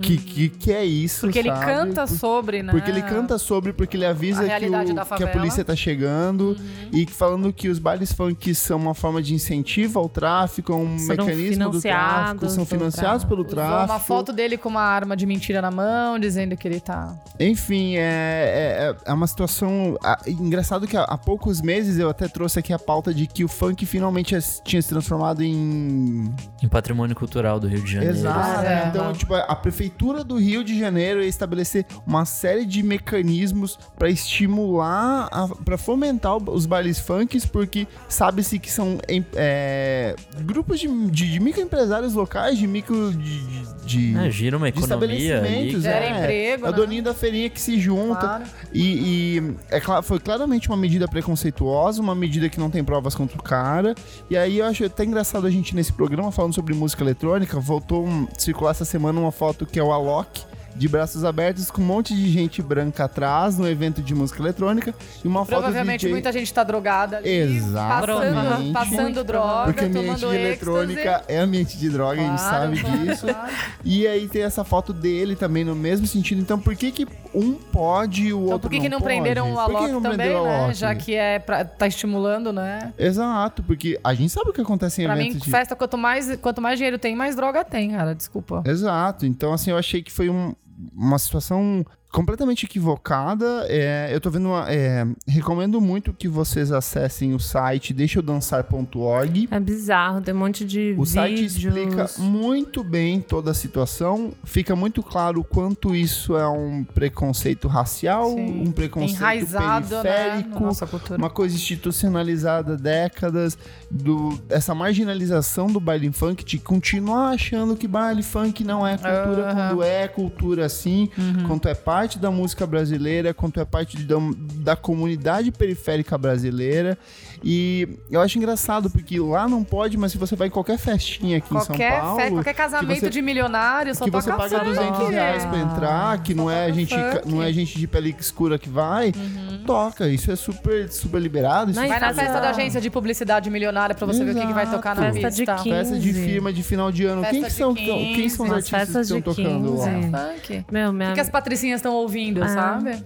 que, que, que é isso, Porque ele sabe? canta Por- sobre, né? Porque ele canta sobre, porque ele avisa A que, o- que a polícia tá chegando e falando que os bailes funk são uma forma de incentivo ao tráfico, um Foram mecanismo do tráfico, são financiados pelo Usou tráfico. uma foto dele com uma arma de mentira na mão, dizendo que ele tá. Enfim, é, é, é uma situação. engraçado que há, há poucos meses eu até trouxe aqui a pauta de que o funk finalmente es- tinha se transformado em. Em patrimônio cultural do Rio de Janeiro. Exato. É. Então, tipo, a prefeitura Prefeitura do Rio de Janeiro ia estabelecer uma série de mecanismos para estimular, para fomentar os bailes funks, porque sabe-se que são é, grupos de, de, de, microempresários locais, de micro. de, de, é, gira uma economia. Ali. Gera é, emprego. É o doninho da feirinha que se junta. Claro. E, e é, foi claramente uma medida preconceituosa, uma medida que não tem provas contra o cara. E aí eu acho até engraçado a gente nesse programa falando sobre música eletrônica. Voltou a circular essa semana uma foto que é o Alok de braços abertos com um monte de gente branca atrás no evento de música eletrônica e uma foto Provavelmente DJ... muita gente tá drogada ali. Exatamente. Passando, passando droga, Porque ambiente de eletrônica é ambiente de droga, claro, a gente sabe disso. Claro. E aí tem essa foto dele também no mesmo sentido. Então por que que um pode e o então, outro por que não que não prenderam o Alok também, né? Já que é pra, tá estimulando, né? Exato, porque a gente sabe o que acontece em pra eventos mim, de... festa, quanto mais, quanto mais dinheiro tem, mais droga tem, cara. Desculpa. Exato. Então, assim, eu achei que foi um, uma situação completamente equivocada. É, eu tô vendo uma, é, recomendo muito que vocês acessem o site deixaeudançar.org. É bizarro, tem um monte de O vídeos. site explica muito bem toda a situação. Fica muito claro quanto isso é um preconceito racial, Sim. um preconceito Enraizado, periférico, né? uma coisa institucionalizada há décadas, do, essa marginalização do baile funk, de continuar achando que baile funk não é cultura uhum. quando é cultura assim, uhum. quanto é parte parte da música brasileira, quanto é parte da, da comunidade periférica brasileira. E eu acho engraçado, porque lá não pode, mas se você vai em qualquer festinha aqui qualquer em São Paulo. Fe, qualquer casamento você, de milionário, só que você paga 200 reais pra entrar, que não é, gente, não é gente de pele escura que vai, uhum. toca. Isso é super, super liberado. vai na festa da agência de publicidade milionária pra você Exato. ver o que, que vai tocar na festa pista. De 15. Festa de firma de final de ano. Festa quem, que são, quem são os artistas que estão tocando lá? É funk. Meu, minha... O que, que as patricinhas estão ouvindo, ah. sabe?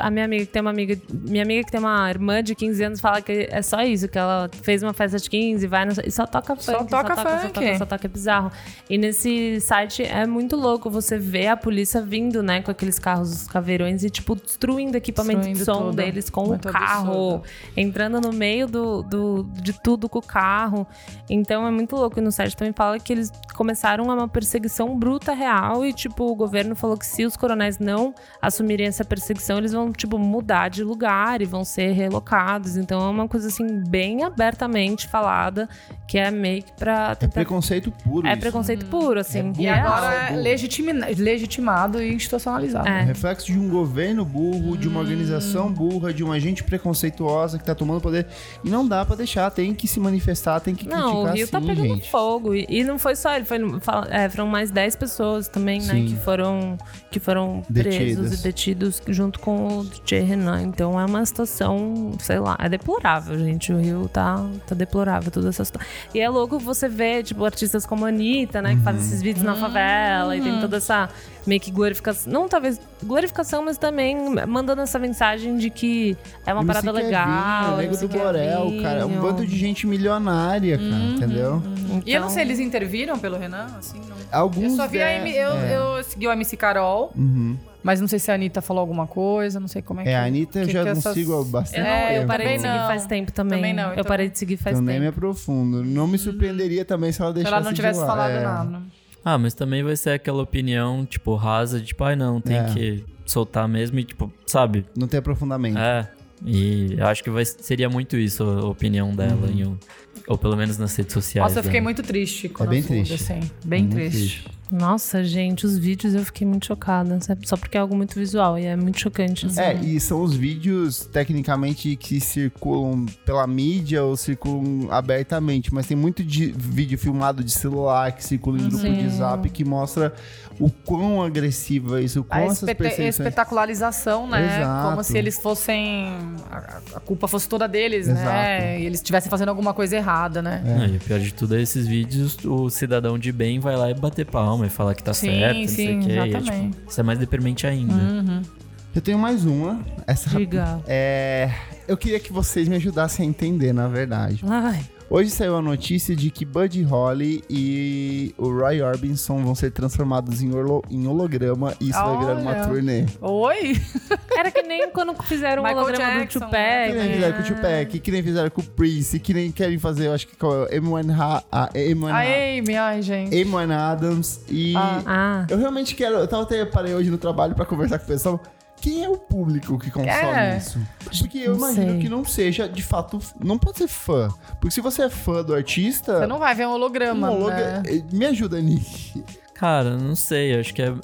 A minha amiga que tem uma amiga. Minha amiga que tem uma irmã de 15 anos fala que é só isso, que ela fez uma festa de 15, vai no, e só toca funk. Só toca só funk. Só toca, só toca, é bizarro. E nesse site é muito louco você vê a polícia vindo, né, com aqueles carros caveirões e, tipo, destruindo equipamento destruindo de som tudo. deles com muito o carro, absurdo. entrando no meio do, do, de tudo com o carro. Então é muito louco. E no site também fala que eles começaram uma perseguição bruta real e, tipo, o governo falou que se os coronéis não assumirem essa perseguição, eles vão, tipo, mudar de lugar e vão ser relocados. Então é uma coisa, assim, bem abertamente falada, que é meio que pra... É tentar... É preconceito puro É isso. preconceito puro, assim. É e agora é legitimado e institucionalizado. É. é. reflexo de um governo burro, de uma hum. organização burra, de uma gente preconceituosa que tá tomando poder. E não dá pra deixar, tem que se manifestar, tem que não, criticar o Rio sim, tá pegando gente. fogo. E, e, não foi só ele, foi, é, foram mais 10 pessoas também, né, sim. né, que foram, que foram presos e detidos junto com o DJ Renan. Então é uma situação, sei lá, é deplorável, gente. O Rio tá, tá deplorável toda essa situação. E é louco você ver, tipo, artistas como a Anitta, né, que fazem esses vídeos na favela e tem toda essa meio que glorificação. Não talvez glorificação, mas também mandando essa mensagem de que é uma parada legal. o Nego do Borel, cara. É um bando de gente milionária, cara, uhum, entendeu? Uhum. Então... E eu não sei, eles interviram pelo Renan? Assim, não... Alguns. Eu só vi é, a M... eu, é. eu segui o MC Carol. Uhum. Mas não sei se a Anitta falou alguma coisa, não sei como é, é que... É, a Anitta eu já não essas... sigo há bastante é, tempo. eu parei de seguir faz tempo também. também não, então... Eu parei de seguir faz então tempo. nem me aprofundo. Não me surpreenderia também se ela deixasse Se ela não tivesse falado é. nada. Ah, mas também vai ser aquela opinião, tipo, rasa, de tipo, ai ah, não, tem é. que soltar mesmo e, tipo, sabe? Não tem aprofundamento. É. E eu acho que vai, seria muito isso a opinião dela, uhum. em, ou pelo menos nas redes sociais. Nossa, eu fiquei muito triste com é bem triste. assim. Bem triste. triste. Nossa, gente, os vídeos eu fiquei muito chocada. Só porque é algo muito visual e é muito chocante. Assim. É, e são os vídeos, tecnicamente, que circulam pela mídia ou circulam abertamente. Mas tem muito de vídeo filmado de celular que circula em grupo Sim. de zap que mostra o quão agressivo é isso, o quão a essas perseguições... espetacularização, né? Exato. Como se eles fossem... A, culpa fosse toda deles, né? Exato. né? E eles estivessem fazendo alguma coisa errada, né? É. e o pior de tudo é esses vídeos, o cidadão de bem vai lá e bater palma e falar que tá sim, certo, sim, não sei o quê. É, tipo, isso é mais deprimente ainda. Uhum. Eu tenho mais uma. Essa Diga. É, eu queria que vocês me ajudassem a entender, na verdade. Ai. Hoje saiu a notícia de que Buddy Holly e o Roy Orbison vão ser transformados em, holo- em holograma e isso vai virar uma Olha. turnê. Oi? Era que nem quando fizeram o holograma Jackson, do né? Tupac. Que nem fizeram com o Tupac, que nem fizeram com o Prince, que nem querem fazer, eu acho que com a Amy Ha- a Amy A Amy, ai, gente. Amy Winehouse Adams e Ah. Ah, eu realmente quero, eu tava até parei hoje no trabalho pra conversar com o pessoal, quem é o público que consome É. isso? Porque eu Não imagino sei. que não seja, de fato, não pode ser fã. Porque se você é fã do artista, Você não vai ver um holograma, um hologra- né? me ajuda nisso. Cara, não sei, acho que é.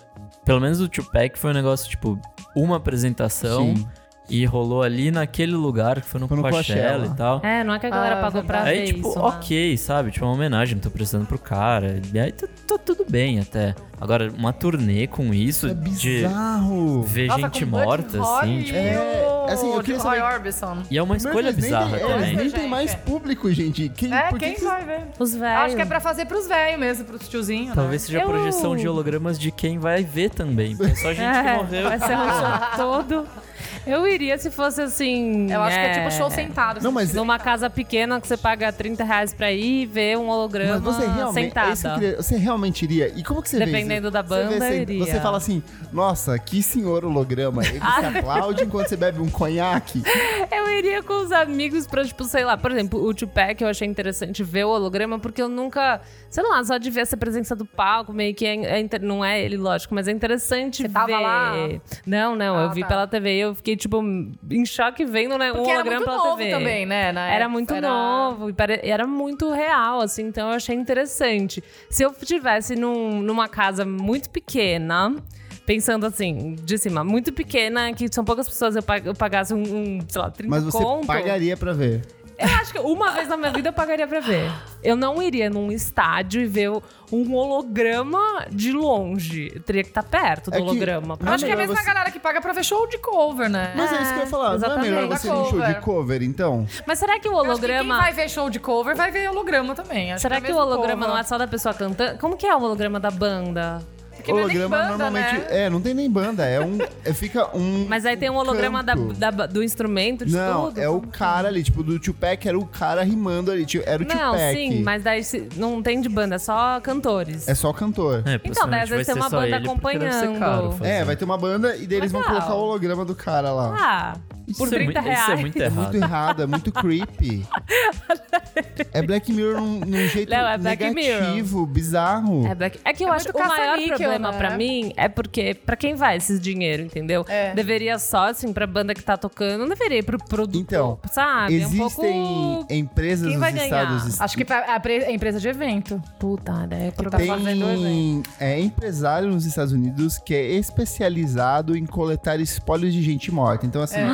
Pelo menos o Tupac foi um negócio, tipo, uma apresentação Sim. e rolou ali naquele lugar que foi no, Foi no Coachella, Coachella. e tal. é, não é que a galera Ah, pagou pra verdade. ver Aí, tipo, isso. ok, sabe? Tipo, uma homenagem, tô prestando pro cara. E aí tá, tá tudo bem até. Agora, uma turnê com isso É de bizarro. ver Nossa, gente morta, assim, e tipo. É, assim, eu queria saber- Orbison. E é uma escolha Mas nem bizarra tem, é, também. nem Gente, tem mais é. público, gente. Quem, É, que quem que vai ver? Os velhos. Acho que é pra fazer pros velhos mesmo, pros tiozinhos, Talvez né? seja a Eu- projeção de hologramas de quem vai ver também. É só gente que É, morreu. vai ser um <laughs> show todo. Eu iria se fosse assim. Eu acho que é tipo show sentado. Não, mas Numa casa pequena que você paga 30 reais pra ir e ver um holograma Mas você realmente, é que eu queria- você realmente iria? E como que você vê Dependendo da Você vê banda, assim, eu iria. Você fala assim, nossa, que senhor holograma. Ele <laughs> se aplaude enquanto você bebe um conhaque. Eu iria com os amigos pra, tipo, sei lá, por exemplo, o Tupac eu achei interessante ver o holograma, porque eu nunca, sei lá, só de ver essa presença do palco, meio que é, é não é ele, lógico, mas é interessante Você ver. tava lá? Não, não, Ah, eu vi tá. pela TV e eu fiquei, tipo, em choque vendo, né, Porque um era holograma muito pela novo TV. também, né? na Era época. muito novo e pare- era muito real, assim, então eu achei interessante. Se eu tivesse num- numa casa muito pequena, pensando assim, de cima, muito pequena, que são poucas pessoas, eu, pag- eu pagasse um, um, sei lá, 30 Mas você conto. pagaria pra ver. Eu acho que uma vez na minha vida eu pagaria pra ver. Eu não iria num estádio e ver um holograma de longe. Eu teria que estar perto do É que- holograma. Eu acho que é a mesma você- galera que paga pra ver show de cover, né? Mas é, isso que eu ia falar. Não é exatamente. melhor você ir show de Cover. cover, então? Mas será que o Eu acho que holograma. quem vai ver show de cover vai ver holograma também. Acho Será é que, o holograma povo. não é só da pessoa cantando? Como que é o holograma da banda? Porque não é holograma banda, normalmente. né? É, não tem nem banda. É um. É, fica um. Mas aí tem um holograma da, da- do instrumento, de Não, tudo? é o que cara ali, tipo, do Tupac era o cara rimando ali, tipo, era o Não, Tupac. sim, mas daí não tem de banda, é só cantores. É só cantor. É, Então, daí às vezes vai tem uma banda acompanhando. É, vai ter uma banda e daí eles vão Legal. colocar o holograma do cara lá. Ah, por Isso é 30 muito- Isso é reais. muito É errado. muito errado, é muito creepy. É Black Mirror num, num jeito Não, é negativo, bizarro. É, Black- é que eu É acho que muito o maior problema né? pra mim é porque pra quem vai esses dinheiro, entendeu? É. Deveria só, assim, pra banda que tá tocando, não deveria ir pro produtor, Então, sabe? É um Existem pouco... empresas Quem nos vai ganhar? Estados Unidos. Acho que pra- a pre- a empresa de evento. Puta, né? tá Pra fazendo Tem é, empresário nos Estados Unidos que é especializado em coletar espólios de gente morta. Então, assim, É.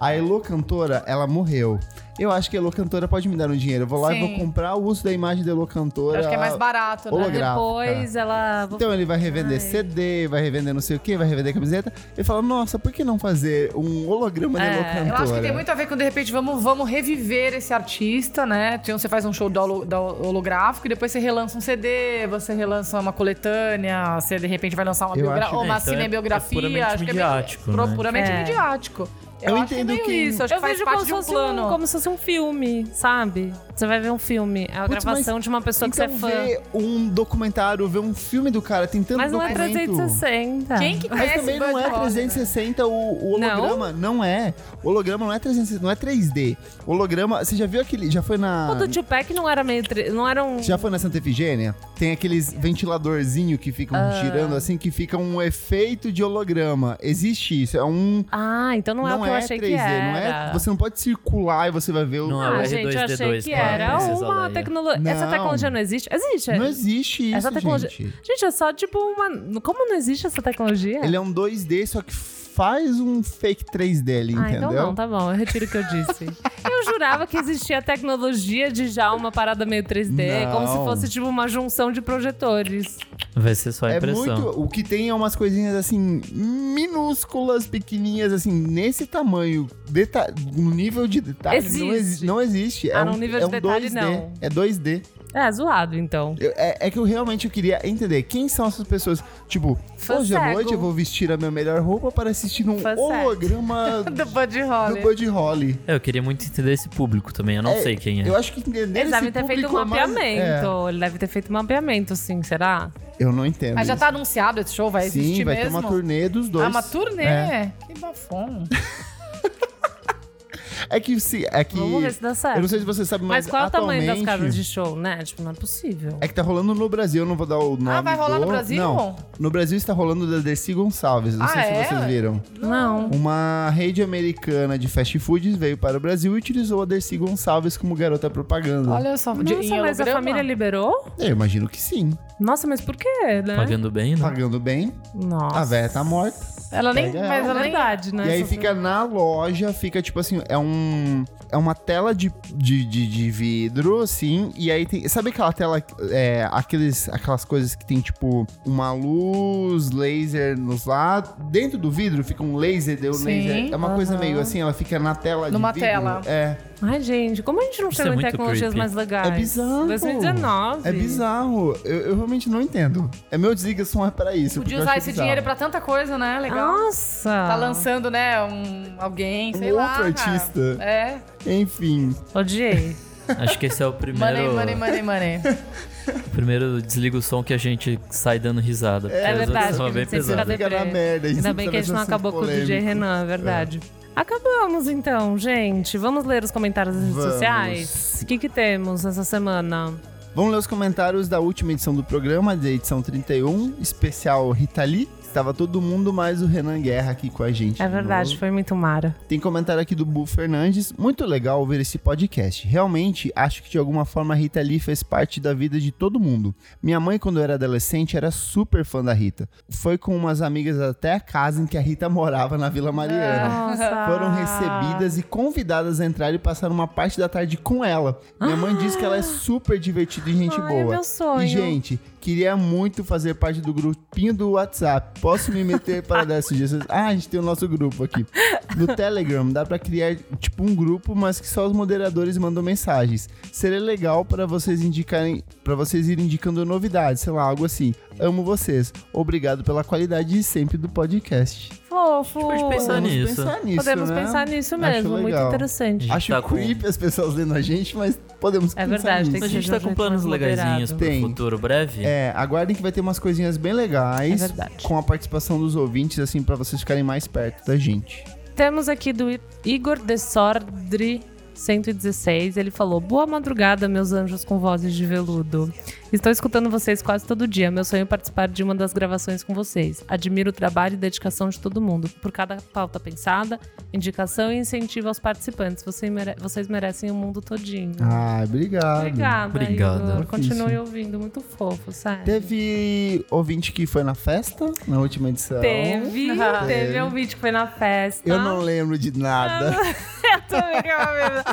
a Elo Cantora, ela morreu. Eu acho que a Elo Cantora pode me dar um dinheiro. Eu vou lá e Sim. vou comprar o uso da imagem da Elo Cantora. Acho que é mais barato, né? Depois ela... Então ele vai revender CD, vai revender não sei o que, vai revender camiseta. Ele fala, nossa, por que não fazer um holograma É, da Elo eu Cantora? Eu acho que tem muito a ver com, de repente, vamos, vamos reviver esse artista, né? Então você faz um show do da holográfico e depois você relança um CD, você relança uma coletânea, você de repente vai lançar uma, Eu biogra- uma É, então é- cinebiografia. é puramente acho que é midiático, pro- né? Puramente É. midiático. Eu é entendo que- isso, acho eu que faz vejo parte como de se, um fosse plano. um, como se fosse um filme, sabe? Você vai ver um filme, é a Putz, gravação de uma pessoa então que você é fã. ver um documentário, ver um filme do cara, tem tanto Mas não é documento. 360. Quem que Mas também não é Holly, né? 360 o, o holograma, não? é. O holograma não é 360, não é 3D. O holograma, você já viu aquele, já foi na O do Tupac não era meio... Não era um... já foi na Santa Efigênia? Tem aqueles ventiladorzinho que ficam Ah. girando assim, que fica um efeito de holograma. Existe isso, é um Ah, então não, é eu achei 3D, que era. não é, você não pode circular e você vai ver o Não é Ah, o gente, eu achei R2D2 que era uma tecnologia. Essa tecnologia não existe? Existe. Não existe isso, Essa tecnologia. gente. Gente, é só tipo uma. Como não existe essa tecnologia? Ele é um 2D, só que faz um fake 3D ali, Ah, entendeu? então não, tá bom, eu retiro o que eu disse. <laughs> eu jurava que existia a tecnologia de já uma parada meio 3D, Não. como se fosse tipo uma junção de projetores. Vai ser só a É impressão. muito. O que tem é umas coisinhas assim, minúsculas, pequenininhas, assim, nesse tamanho, deta no nível de detalhe. Não, Existe. exi não existe. Ah, é no um, nível é de um detalhe, 2D. não. É 2D. É, zoado, então. Eu- é, é que eu realmente eu queria entender quem são essas pessoas. Tipo, Fã hoje à noite eu vou vestir a minha melhor roupa para assistir num Fã holograma <laughs> Do Buddy do Holly. Buddy Holly. É, eu queria muito entender esse público também, eu não É, sei quem é. Eu acho que entender Eles esse devem ter feito um público é mais- mapeamento. Ele deve ter feito um mapeamento, sim, será? É, eu não entendo. Mas já isso. tá anunciado esse show? Vai existir Sim, vai ter mesmo? uma turnê dos dois. Ah, uma turnê? É, Que bafão. <laughs> É que se. É que. Vamos ver se dá certo. Eu não sei se você sabe, mas. Mas qual é o tamanho das casas de show, né? Tipo, não é possível. É que tá rolando no Brasil, eu não vou dar o nome. Ah, vai rolar do- no Brasil? Não. No Brasil está rolando da Dercy Gonçalves. Não Ah, sei é? se vocês viram. Não. Uma rede americana de fast foods veio para o Brasil e utilizou a Dercy Gonçalves como garota propaganda. Olha só, Nossa, mas a holograma? família liberou? Eu imagino que sim. Nossa, mas por quê, né? Pagando bem, né? Pagando bem, Nossa. a véia tá morta. Ela nem. Pega Mas É ela nem. verdade, né? e aí Essa- fica na loja, fica tipo assim, é um. É uma tela de, de, de, de vidro, assim, e aí tem. Sabe aquela tela, é, aqueles, aquelas coisas que tem, tipo, uma luz laser nos lados? Dentro do vidro fica um laser, deu Sim, laser. É uma coisa aham. meio assim, ela fica na tela Numa de vidro. tela. É. Ai, gente, como a gente não Isso chega é em tecnologias creepy. mais legais? É bizarro. 2019. É bizarro. Eu, eu realmente não entendo. É meu desliga som é pra isso. Podia usar esse bizarro. dinheiro pra tanta coisa, né? Legal. Nossa. Tá lançando, né? Um, alguém, sei Um lá. outro cara. artista. É. Enfim. Odiei. Acho que esse é o primeiro, Money, money, money, money. primeiro desliga o som que a gente sai dando risada. É outras verdade, que a bem fica na merda. Ainda bem que a gente não acabou com o DJ Renan, é verdade. Acabamos então, gente. Vamos ler os comentários das redes Vamos. sociais? O que, que temos essa semana? Vamos ler os comentários da última edição do programa, da edição 31, especial Rita Lee. Estava todo mundo, mais o Renan Guerra aqui com a gente. É de verdade, novo. foi muito mara. Tem comentário aqui do Bu Fernandes. Muito legal ouvir esse podcast. Realmente, acho que de alguma forma a Rita Lee fez parte da vida de todo mundo. Minha mãe, quando eu era adolescente, era super fã da Rita. Foi com umas amigas até a casa em que a Rita <laughs> morava, na Vila Mariana. Nossa. Foram recebidas e convidadas a entrar e passar uma parte da tarde com ela. Minha mãe diz que ela é super divertida e gente Ai, é boa. meu sonho. E, gente, queria muito fazer parte do grupinho do WhatsApp. Posso me meter para dar sugestões? Ah, a gente tem o nosso grupo aqui. No Telegram, dá pra criar tipo um grupo, mas que só os moderadores mandam mensagens. Seria legal para vocês indicarem, para vocês irem indicando novidades, sei lá, algo assim. Amo vocês. Obrigado pela qualidade de sempre do podcast. Fofo. Pode pensar Podemos nisso. pensar nisso, Podemos né? pensar nisso Acho mesmo, muito legal. interessante. Acho Tá com- creepy as pessoas lendo a gente, mas podemos É pensar verdade, nisso. tem A gente tá com planos legaisinhos pro Tem. futuro breve. É, aguardem que vai ter umas coisinhas bem legais. É verdade. Com a participação dos ouvintes, assim, pra vocês ficarem mais perto da gente. Temos aqui do I- Igor Desordre 116. Ele falou: Boa madrugada, meus anjos com vozes de veludo. Estou escutando vocês quase todo dia. Meu sonho é participar de uma das gravações com vocês. Admiro o trabalho e dedicação de todo mundo. Por cada pauta pensada, indicação e incentivo aos participantes. Vocês, mere- vocês merecem o mundo todinho. Ah, obrigado. Obrigada. Igor. Difícil. Continue ouvindo, muito fofo, sério. Teve ouvinte que foi na festa, na última edição. Teve, <laughs> teve um vídeo que foi na festa. Eu não lembro de nada. Eu tava bêbada.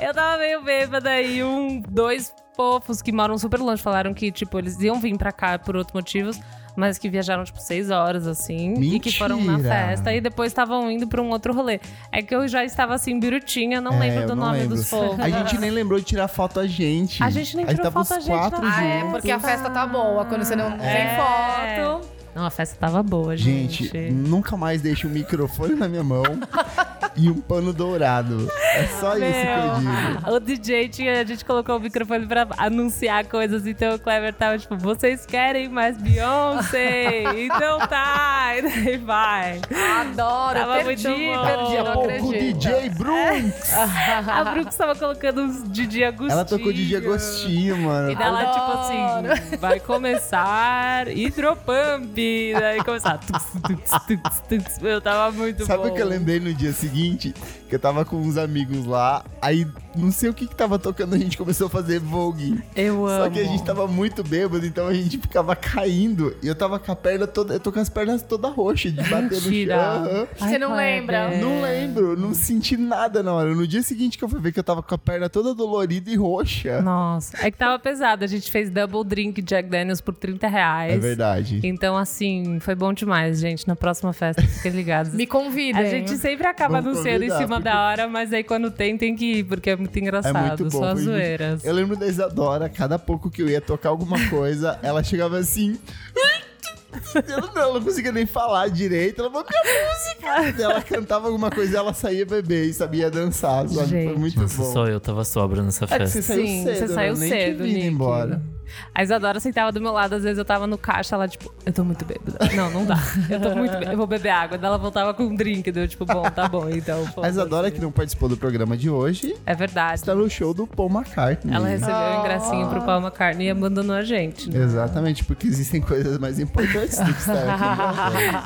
Eu tava meio bêbada e um, dois fofos que moram super longe falaram que, tipo, eles iam vir pra cá por outros motivos, mas que viajaram, tipo, seis horas, assim. E que foram na Mentira. festa e depois estavam indo pra um outro rolê. É que eu já estava, assim, birutinha, não É, lembro do não nome lembro. dos fofos. A gente nem lembrou de tirar foto a gente. A gente nem Aí tirou foto a gente quatro na Ah, é, juntos. porque a festa tá boa. Quando você não tem É. foto. Não, a festa tava boa, gente. Gente, nunca mais deixe um microfone na minha mão <laughs> e um pano dourado. É só isso que eu digo. O DJ tinha, a gente colocou o microfone pra anunciar coisas, então o Clever tava tipo, vocês querem mais Beyoncé? então tá, e daí vai. Adoro. Tava perdi, muito bom. perdi, não pouco o acredito. DJ Brunx. <laughs> A Brooks tava colocando uns Didi Agostinho. Ela tocou DJ Agostinho, mano. E daí ela, tipo assim, vai começar Hidropump. Daí começar. Tux, tux, tux, tux. Eu tava muito Sabe bom. o que eu lembrei no dia seguinte? Que eu tava com uns amigos lá, aí não sei o que que tava tocando, a gente começou a fazer Vogue. Eu amo. Só que a gente tava muito bêbado, então a gente ficava caindo. E eu tava com a perna toda. Eu tô com as pernas todas roxas de bater no chão. Aham. Você não lembra? Não lembro, não senti nada na hora. No dia seguinte que eu fui ver que eu tava com a perna toda dolorida e roxa. Nossa, é que tava pesado. A gente fez double drink Jack Daniels por 30 reais. É verdade. Então, assim, foi bom demais, gente. Na próxima festa, fiquem ligados. Me convidem. A gente sempre acaba Vamos anunciando em cima porque- da hora, mas aí quando tem, tem que ir, porque é muito engraçado. É muito bom. Só foi as muito- zoeiras. Eu lembro da Isadora, cada pouco que eu ia tocar alguma coisa, <laughs> ela chegava assim. Eu não, ela não conseguia nem falar direito. Ela falou, minha música! ela cantava alguma coisa e ela saía beber e sabia dançar, sabe? Foi Gente. muito Nossa, bom. só eu tava sobra nessa É que festa. você saiu Sim, cedo, você né? saiu nem cedo, Nick. embora. A Isadora sentava do meu lado, às vezes eu tava no caixa, ela tipo, eu tô muito bêbada. Não, não dá. Eu tô muito bêbada, eu vou beber água. Daí ela voltava com um drink, deu tipo, bom, tá bom, então. <laughs> A Isadora, que não participou do programa de hoje, É verdade. está no show do Paul McCartney. Ela recebeu o ingressinho pro Paul McCartney e abandonou a gente. Né? Exatamente, porque existem coisas mais importantes do que estar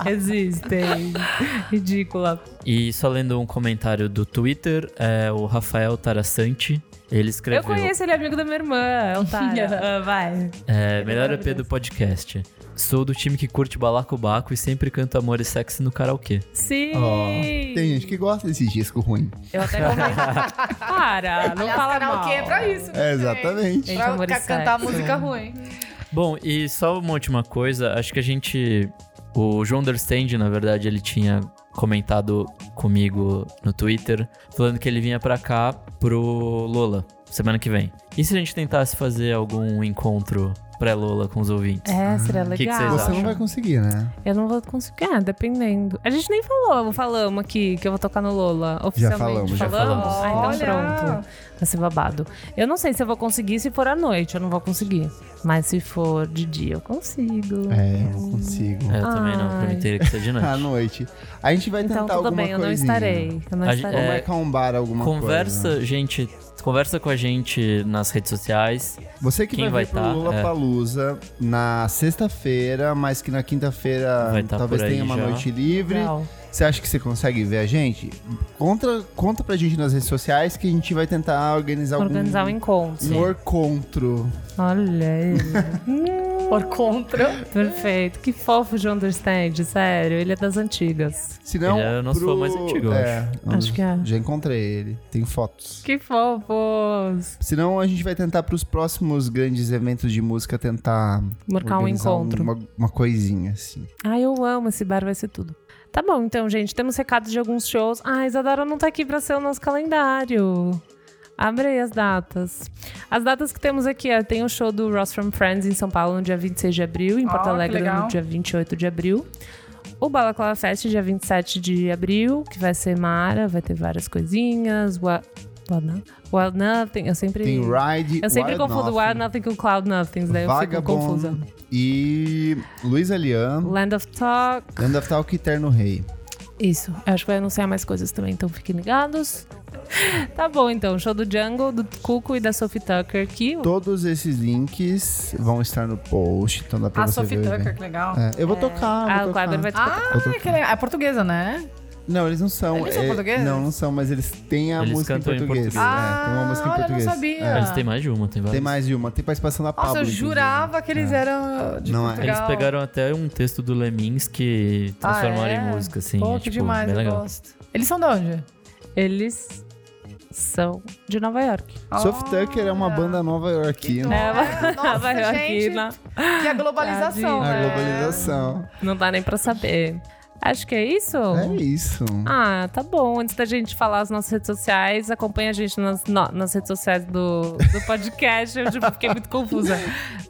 aqui. <laughs> Existem. Ridícula. E só lendo um comentário do Twitter, é, o Rafael Tarassante, ele escreveu... Eu conheço ele, é amigo da minha irmã, é o Tara. <laughs> Ah, vai. É, melhor EP do podcast. Sou do time que curte balacobaco e sempre canto amor e sexo no karaokê. Sim! Ó, tem gente que gosta desse disco ruim. Eu até comentei. <laughs> Para, não Aliás, fala karaokê mal. é pra isso. É, exatamente. Gente, Pra amor e ca- cantar música ruim. Bom, e só uma última coisa, acho que a gente. O João Understand, na verdade, ele tinha comentado comigo no Twitter, falando que ele vinha pra cá pro Lola, semana que vem. E se a gente tentasse fazer algum encontro pré-Lola com os ouvintes? É, seria que que legal. vocês Você acham? não vai conseguir, né? Eu não vou conseguir, ah, dependendo. A gente nem falou, falamos aqui que eu vou tocar no Lola, oficialmente. falamos, já falamos. Ah, então Olha! pronto. Vai ser babado. Eu não sei se eu vou conseguir se for à noite, eu não vou conseguir. Mas se for de dia, eu consigo. É, eu não consigo. É, eu também não, pra mim teria que ser de <laughs> À noite. noite. A gente vai Então tentar tudo alguma bem, eu não coisinha. estarei. Eu não A gente- estarei. Vamos É, marcar um bar, alguma Conversa, coisa. gente, conversa com a gente nas redes sociais. Você que Quem vai, vai vir pro tá, Lula é. Palusa na sexta-feira, mas que na quinta-feira Vai tá talvez tenha uma já. noite livre. Legal. Você acha que você consegue ver a gente? Conta, conta pra gente nas redes sociais que a gente vai tentar organizar, Organizar um algum, encontro. um encontro. Olha ele. <laughs> Por contra. Perfeito. Que fofo de Understand, sério. Ele é das antigas. Se não, Ele é o nosso fã mais antigo, eu é, Acho que é. Já encontrei ele. Tem fotos. Que fofos. Senão a gente vai tentar pros próximos grandes eventos de música tentar Marcar um encontro. Uma, uma coisinha assim. Ai, eu amo esse bar, vai ser tudo. Tá bom, então, gente, temos recados de alguns shows. Ah, a Isadora não tá aqui pra ser o nosso calendário. Abre aí as datas. As datas que temos aqui, ó, tem o show do Ross from Friends em São Paulo no dia 26 de abril, em Ó, Porto Alegre no dia 28 de abril. O Balaclava Fest, dia 27 de abril, que vai ser Mara, vai ter várias coisinhas. Wild, Wild, No- Wild Nothing, eu sempre... Tem Ride, eu sempre Wild confundo Nothing, Wild Nothing com Cloud Nothing, daí eu fico confusa. Vagabond e Luísa Lian, Land of Talk, Land of Talk e Terno Rei. Isso, eu acho que vai anunciar mais coisas também, então fiquem ligados. <laughs> tá bom, então, show do Jungle, do Cuco e da Sophie Tucker aqui. Todos esses links vão estar no post, então dá pra A você Sophie ver. o Tucker, evento. que legal. É, eu vou tocar, Ah, vou o Kleber tocar. vai tocar. Ah, legal. É portuguesa, né? Não, eles não são. Eles são é- portugueses? Não, não são, mas eles têm a Eles música em cantam em português. português. É, tem uma música em olha, eu não português. sabia. É. Eles têm mais de uma, tem várias. Tem mais de uma, tem participação da Pablo. Nossa, eu jurava que eles É. eram de Não é. Portugal. Eles pegaram até um texto do Lemins que transformaram Ah, é? em música, assim. Pô, é, que tipo, demais, bem eu legal. gosto. Eles são de onde? Eles são de Nova York. Soft Tucker é uma banda nova iorquina. É, nossa, Nova Yorkina. Que é a globalização, A né? globalização. Não dá nem pra saber. Acho que é isso. É isso. Ah, tá bom. Antes da gente falar as nossas redes sociais, acompanha a gente nas, no- nas redes sociais do, do podcast. Eu tipo, fiquei muito confusa.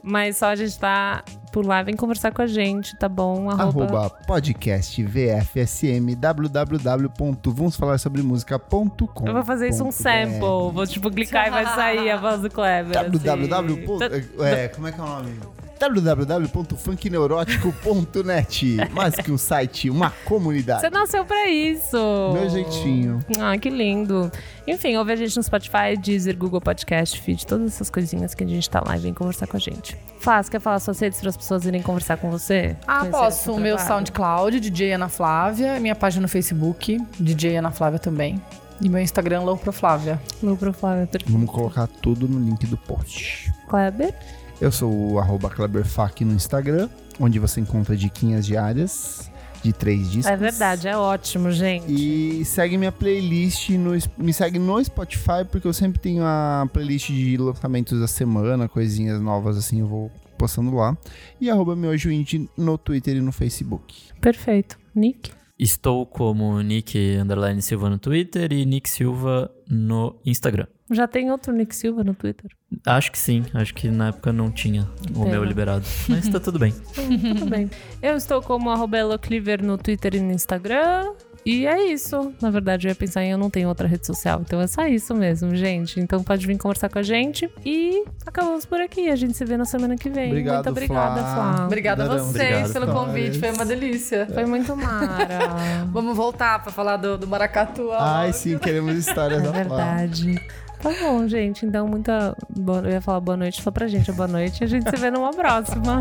Mas só a gente tá por lá, vem conversar com a gente, tá bom? Arroba. Arroba podcast VFSM www.vamosfalarsobremusica.com Eu vou fazer isso um sample. Vou, tipo, clicar e vai sair a voz do Kleber. assim. www. É, como é que é o nome? www.funkneurótico.net Mais que um site, uma comunidade. Você nasceu pra isso. Meu jeitinho. Ah, que lindo. Enfim, ouve a gente no Spotify, Deezer, Google Podcast, Feed, todas essas coisinhas que a gente tá lá e vem conversar com a gente. Faz, quer falar suas redes para as pessoas irem conversar com você? Ah, Conhecer posso. O meu? SoundCloud, DJ Ana Flávia. Minha página no Facebook, DJ Ana Flávia também. E meu Instagram, Louproflávia. Profile, perfeito. Vamos colocar tudo no link do post. Kleber. Eu sou o arroba Kleberfac no Instagram, onde você encontra diquinhas diárias de três discos. É verdade, é ótimo, gente. E segue minha playlist, no, me segue no Spotify, porque eu sempre tenho a playlist de lançamentos da semana, coisinhas novas assim, eu vou postando lá. E arroba miojoindie no Twitter e no Facebook. Perfeito. Nick? Estou como Nick Underline Silva no Twitter e Nick Silva no Instagram. Já tem outro Nick Silva no Twitter? Acho que sim. Acho que na época não tinha o meu liberado. Mas tá tudo bem. <laughs> tudo bem. Eu estou como arroba Cleaver no Twitter e no Instagram. E é isso. Na verdade, eu ia pensar em eu não tenho outra rede social. Então é só isso mesmo, gente. Então pode vir conversar com a gente. E acabamos por aqui. A gente se vê na semana que vem. Obrigado, muito obrigada, Flá. Flá. Obrigada a vocês Obrigado, pelo Flá. convite, foi uma delícia. Foi muito mara. <laughs> Vamos voltar pra falar do, do Maracatu. Ai, sim, queremos histórias É da Flá. verdade. Tá bom, gente. Então, muita. boa- Eu ia falar boa noite só pra gente. Boa noite. A gente se vê numa próxima.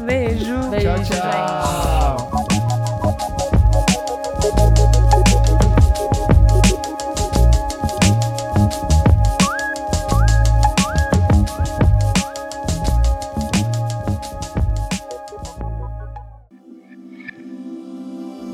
Beijo. Beijo, Tchau, tchau.